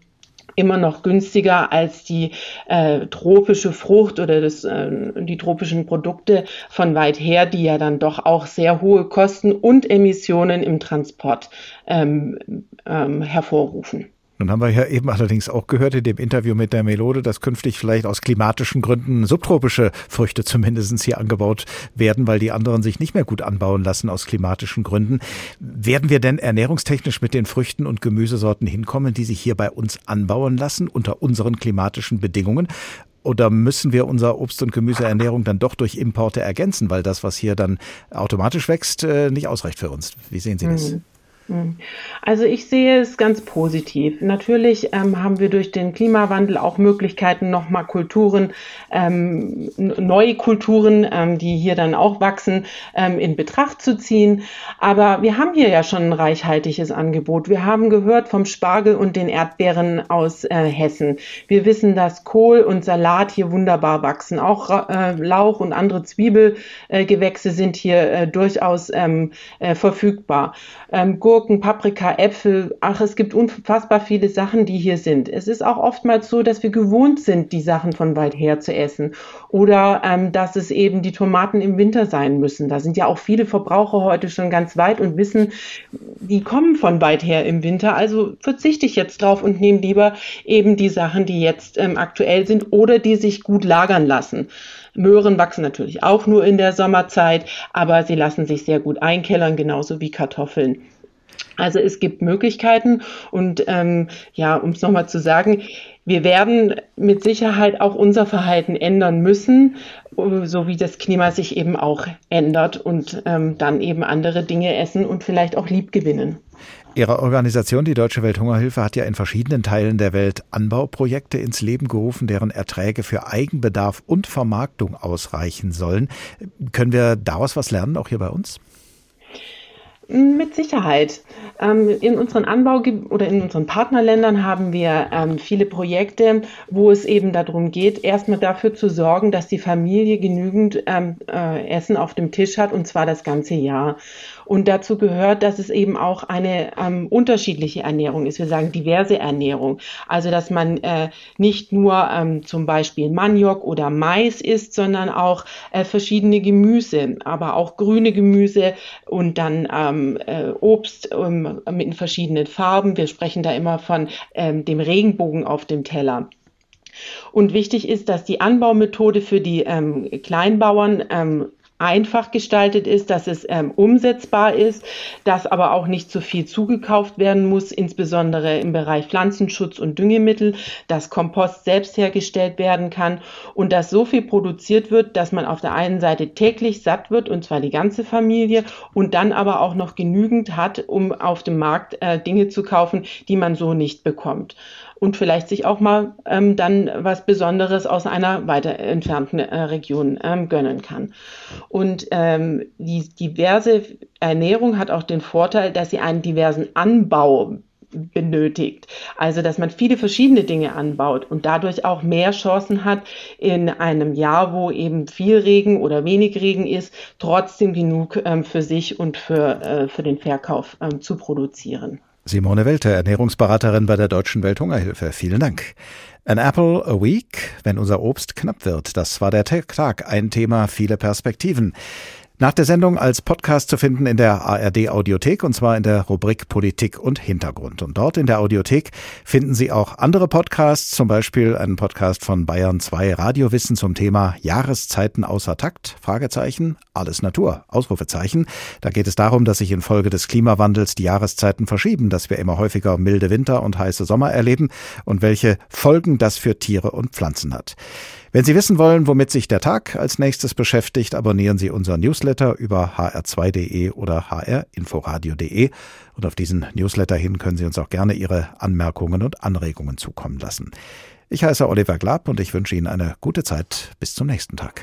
immer noch günstiger als die äh, tropische Frucht oder das, äh, die tropischen Produkte von weit her, die ja dann doch auch sehr hohe Kosten und Emissionen im Transport ähm, ähm, hervorrufen. Nun haben wir ja eben allerdings auch gehört in dem Interview mit der Melode, dass künftig vielleicht aus klimatischen Gründen subtropische Früchte zumindest hier angebaut werden, weil die anderen sich nicht mehr gut anbauen lassen aus klimatischen Gründen. Werden wir denn ernährungstechnisch mit den Früchten und Gemüsesorten hinkommen, die sich hier bei uns anbauen lassen unter unseren klimatischen Bedingungen? Oder müssen wir unser Obst- und Gemüseernährung dann doch durch Importe ergänzen, weil das, was hier dann automatisch wächst, äh, nicht ausreicht für uns? Wie sehen Sie das? Mhm. Hm. Also ich sehe es ganz positiv. Natürlich ähm, haben wir durch den Klimawandel auch Möglichkeiten, nochmal Kulturen, ähm, neue Kulturen, ähm, die hier dann auch wachsen, ähm, in Betracht zu ziehen. Aber wir haben hier ja schon ein reichhaltiges Angebot. Wir haben gehört vom Spargel und den Erdbeeren aus äh, Hessen. Wir wissen, dass Kohl und Salat hier wunderbar wachsen. Auch äh, Lauch und andere Zwiebelgewächse äh, sind hier äh, durchaus ähm, äh, verfügbar. Ähm, Paprika, Äpfel, ach, es gibt unfassbar viele Sachen, die hier sind. Es ist auch oftmals so, dass wir gewohnt sind, die Sachen von weit her zu essen. Oder ähm, dass es eben die Tomaten im Winter sein müssen. Da sind ja auch viele Verbraucher heute schon ganz weit und wissen, die kommen von weit her im Winter. Also verzichte ich jetzt drauf und nehme lieber eben die Sachen, die jetzt ähm, aktuell sind oder die sich gut lagern lassen. Möhren wachsen natürlich auch nur in der Sommerzeit, aber sie lassen sich sehr gut einkellern, genauso wie Kartoffeln. Also es gibt Möglichkeiten und ähm, ja, um es nochmal zu sagen, wir werden mit Sicherheit auch unser Verhalten ändern müssen, so wie das Klima sich eben auch ändert und ähm, dann eben andere Dinge essen und vielleicht auch lieb gewinnen. Ihre Organisation, die Deutsche Welthungerhilfe, hat ja in verschiedenen Teilen der Welt Anbauprojekte ins Leben gerufen, deren Erträge für Eigenbedarf und Vermarktung ausreichen sollen. Können wir daraus was lernen, auch hier bei uns? Mit Sicherheit. Ähm, in unseren Anbau- oder in unseren Partnerländern haben wir ähm, viele Projekte, wo es eben darum geht, erstmal dafür zu sorgen, dass die Familie genügend ähm, äh, Essen auf dem Tisch hat und zwar das ganze Jahr. Und dazu gehört, dass es eben auch eine ähm, unterschiedliche Ernährung ist. Wir sagen diverse Ernährung. Also, dass man äh, nicht nur ähm, zum Beispiel Maniok oder Mais isst, sondern auch äh, verschiedene Gemüse, aber auch grüne Gemüse und dann ähm, äh, Obst ähm, mit verschiedenen Farben. Wir sprechen da immer von ähm, dem Regenbogen auf dem Teller. Und wichtig ist, dass die Anbaumethode für die ähm, Kleinbauern ähm, einfach gestaltet ist, dass es ähm, umsetzbar ist, dass aber auch nicht zu viel zugekauft werden muss, insbesondere im Bereich Pflanzenschutz und Düngemittel, dass Kompost selbst hergestellt werden kann und dass so viel produziert wird, dass man auf der einen Seite täglich satt wird, und zwar die ganze Familie, und dann aber auch noch genügend hat, um auf dem Markt äh, Dinge zu kaufen, die man so nicht bekommt. Und vielleicht sich auch mal ähm, dann was Besonderes aus einer weiter entfernten äh, Region ähm, gönnen kann. Und ähm, die diverse Ernährung hat auch den Vorteil, dass sie einen diversen Anbau benötigt. Also, dass man viele verschiedene Dinge anbaut und dadurch auch mehr Chancen hat, in einem Jahr, wo eben viel Regen oder wenig Regen ist, trotzdem genug ähm, für sich und für, äh, für den Verkauf ähm, zu produzieren. Simone Welte, Ernährungsberaterin bei der Deutschen Welthungerhilfe. Vielen Dank. An apple a week, wenn unser Obst knapp wird. Das war der Tag, ein Thema, viele Perspektiven. Nach der Sendung als Podcast zu finden in der ARD Audiothek und zwar in der Rubrik Politik und Hintergrund. Und dort in der Audiothek finden Sie auch andere Podcasts, zum Beispiel einen Podcast von Bayern 2 Radiowissen zum Thema Jahreszeiten außer Takt, Fragezeichen, alles Natur, Ausrufezeichen. Da geht es darum, dass sich infolge des Klimawandels die Jahreszeiten verschieben, dass wir immer häufiger milde Winter und heiße Sommer erleben und welche Folgen das für Tiere und Pflanzen hat. Wenn Sie wissen wollen, womit sich der Tag als nächstes beschäftigt, abonnieren Sie unseren Newsletter über hr2.de oder hrinforadio.de. Und auf diesen Newsletter hin können Sie uns auch gerne Ihre Anmerkungen und Anregungen zukommen lassen. Ich heiße Oliver Glab und ich wünsche Ihnen eine gute Zeit. Bis zum nächsten Tag.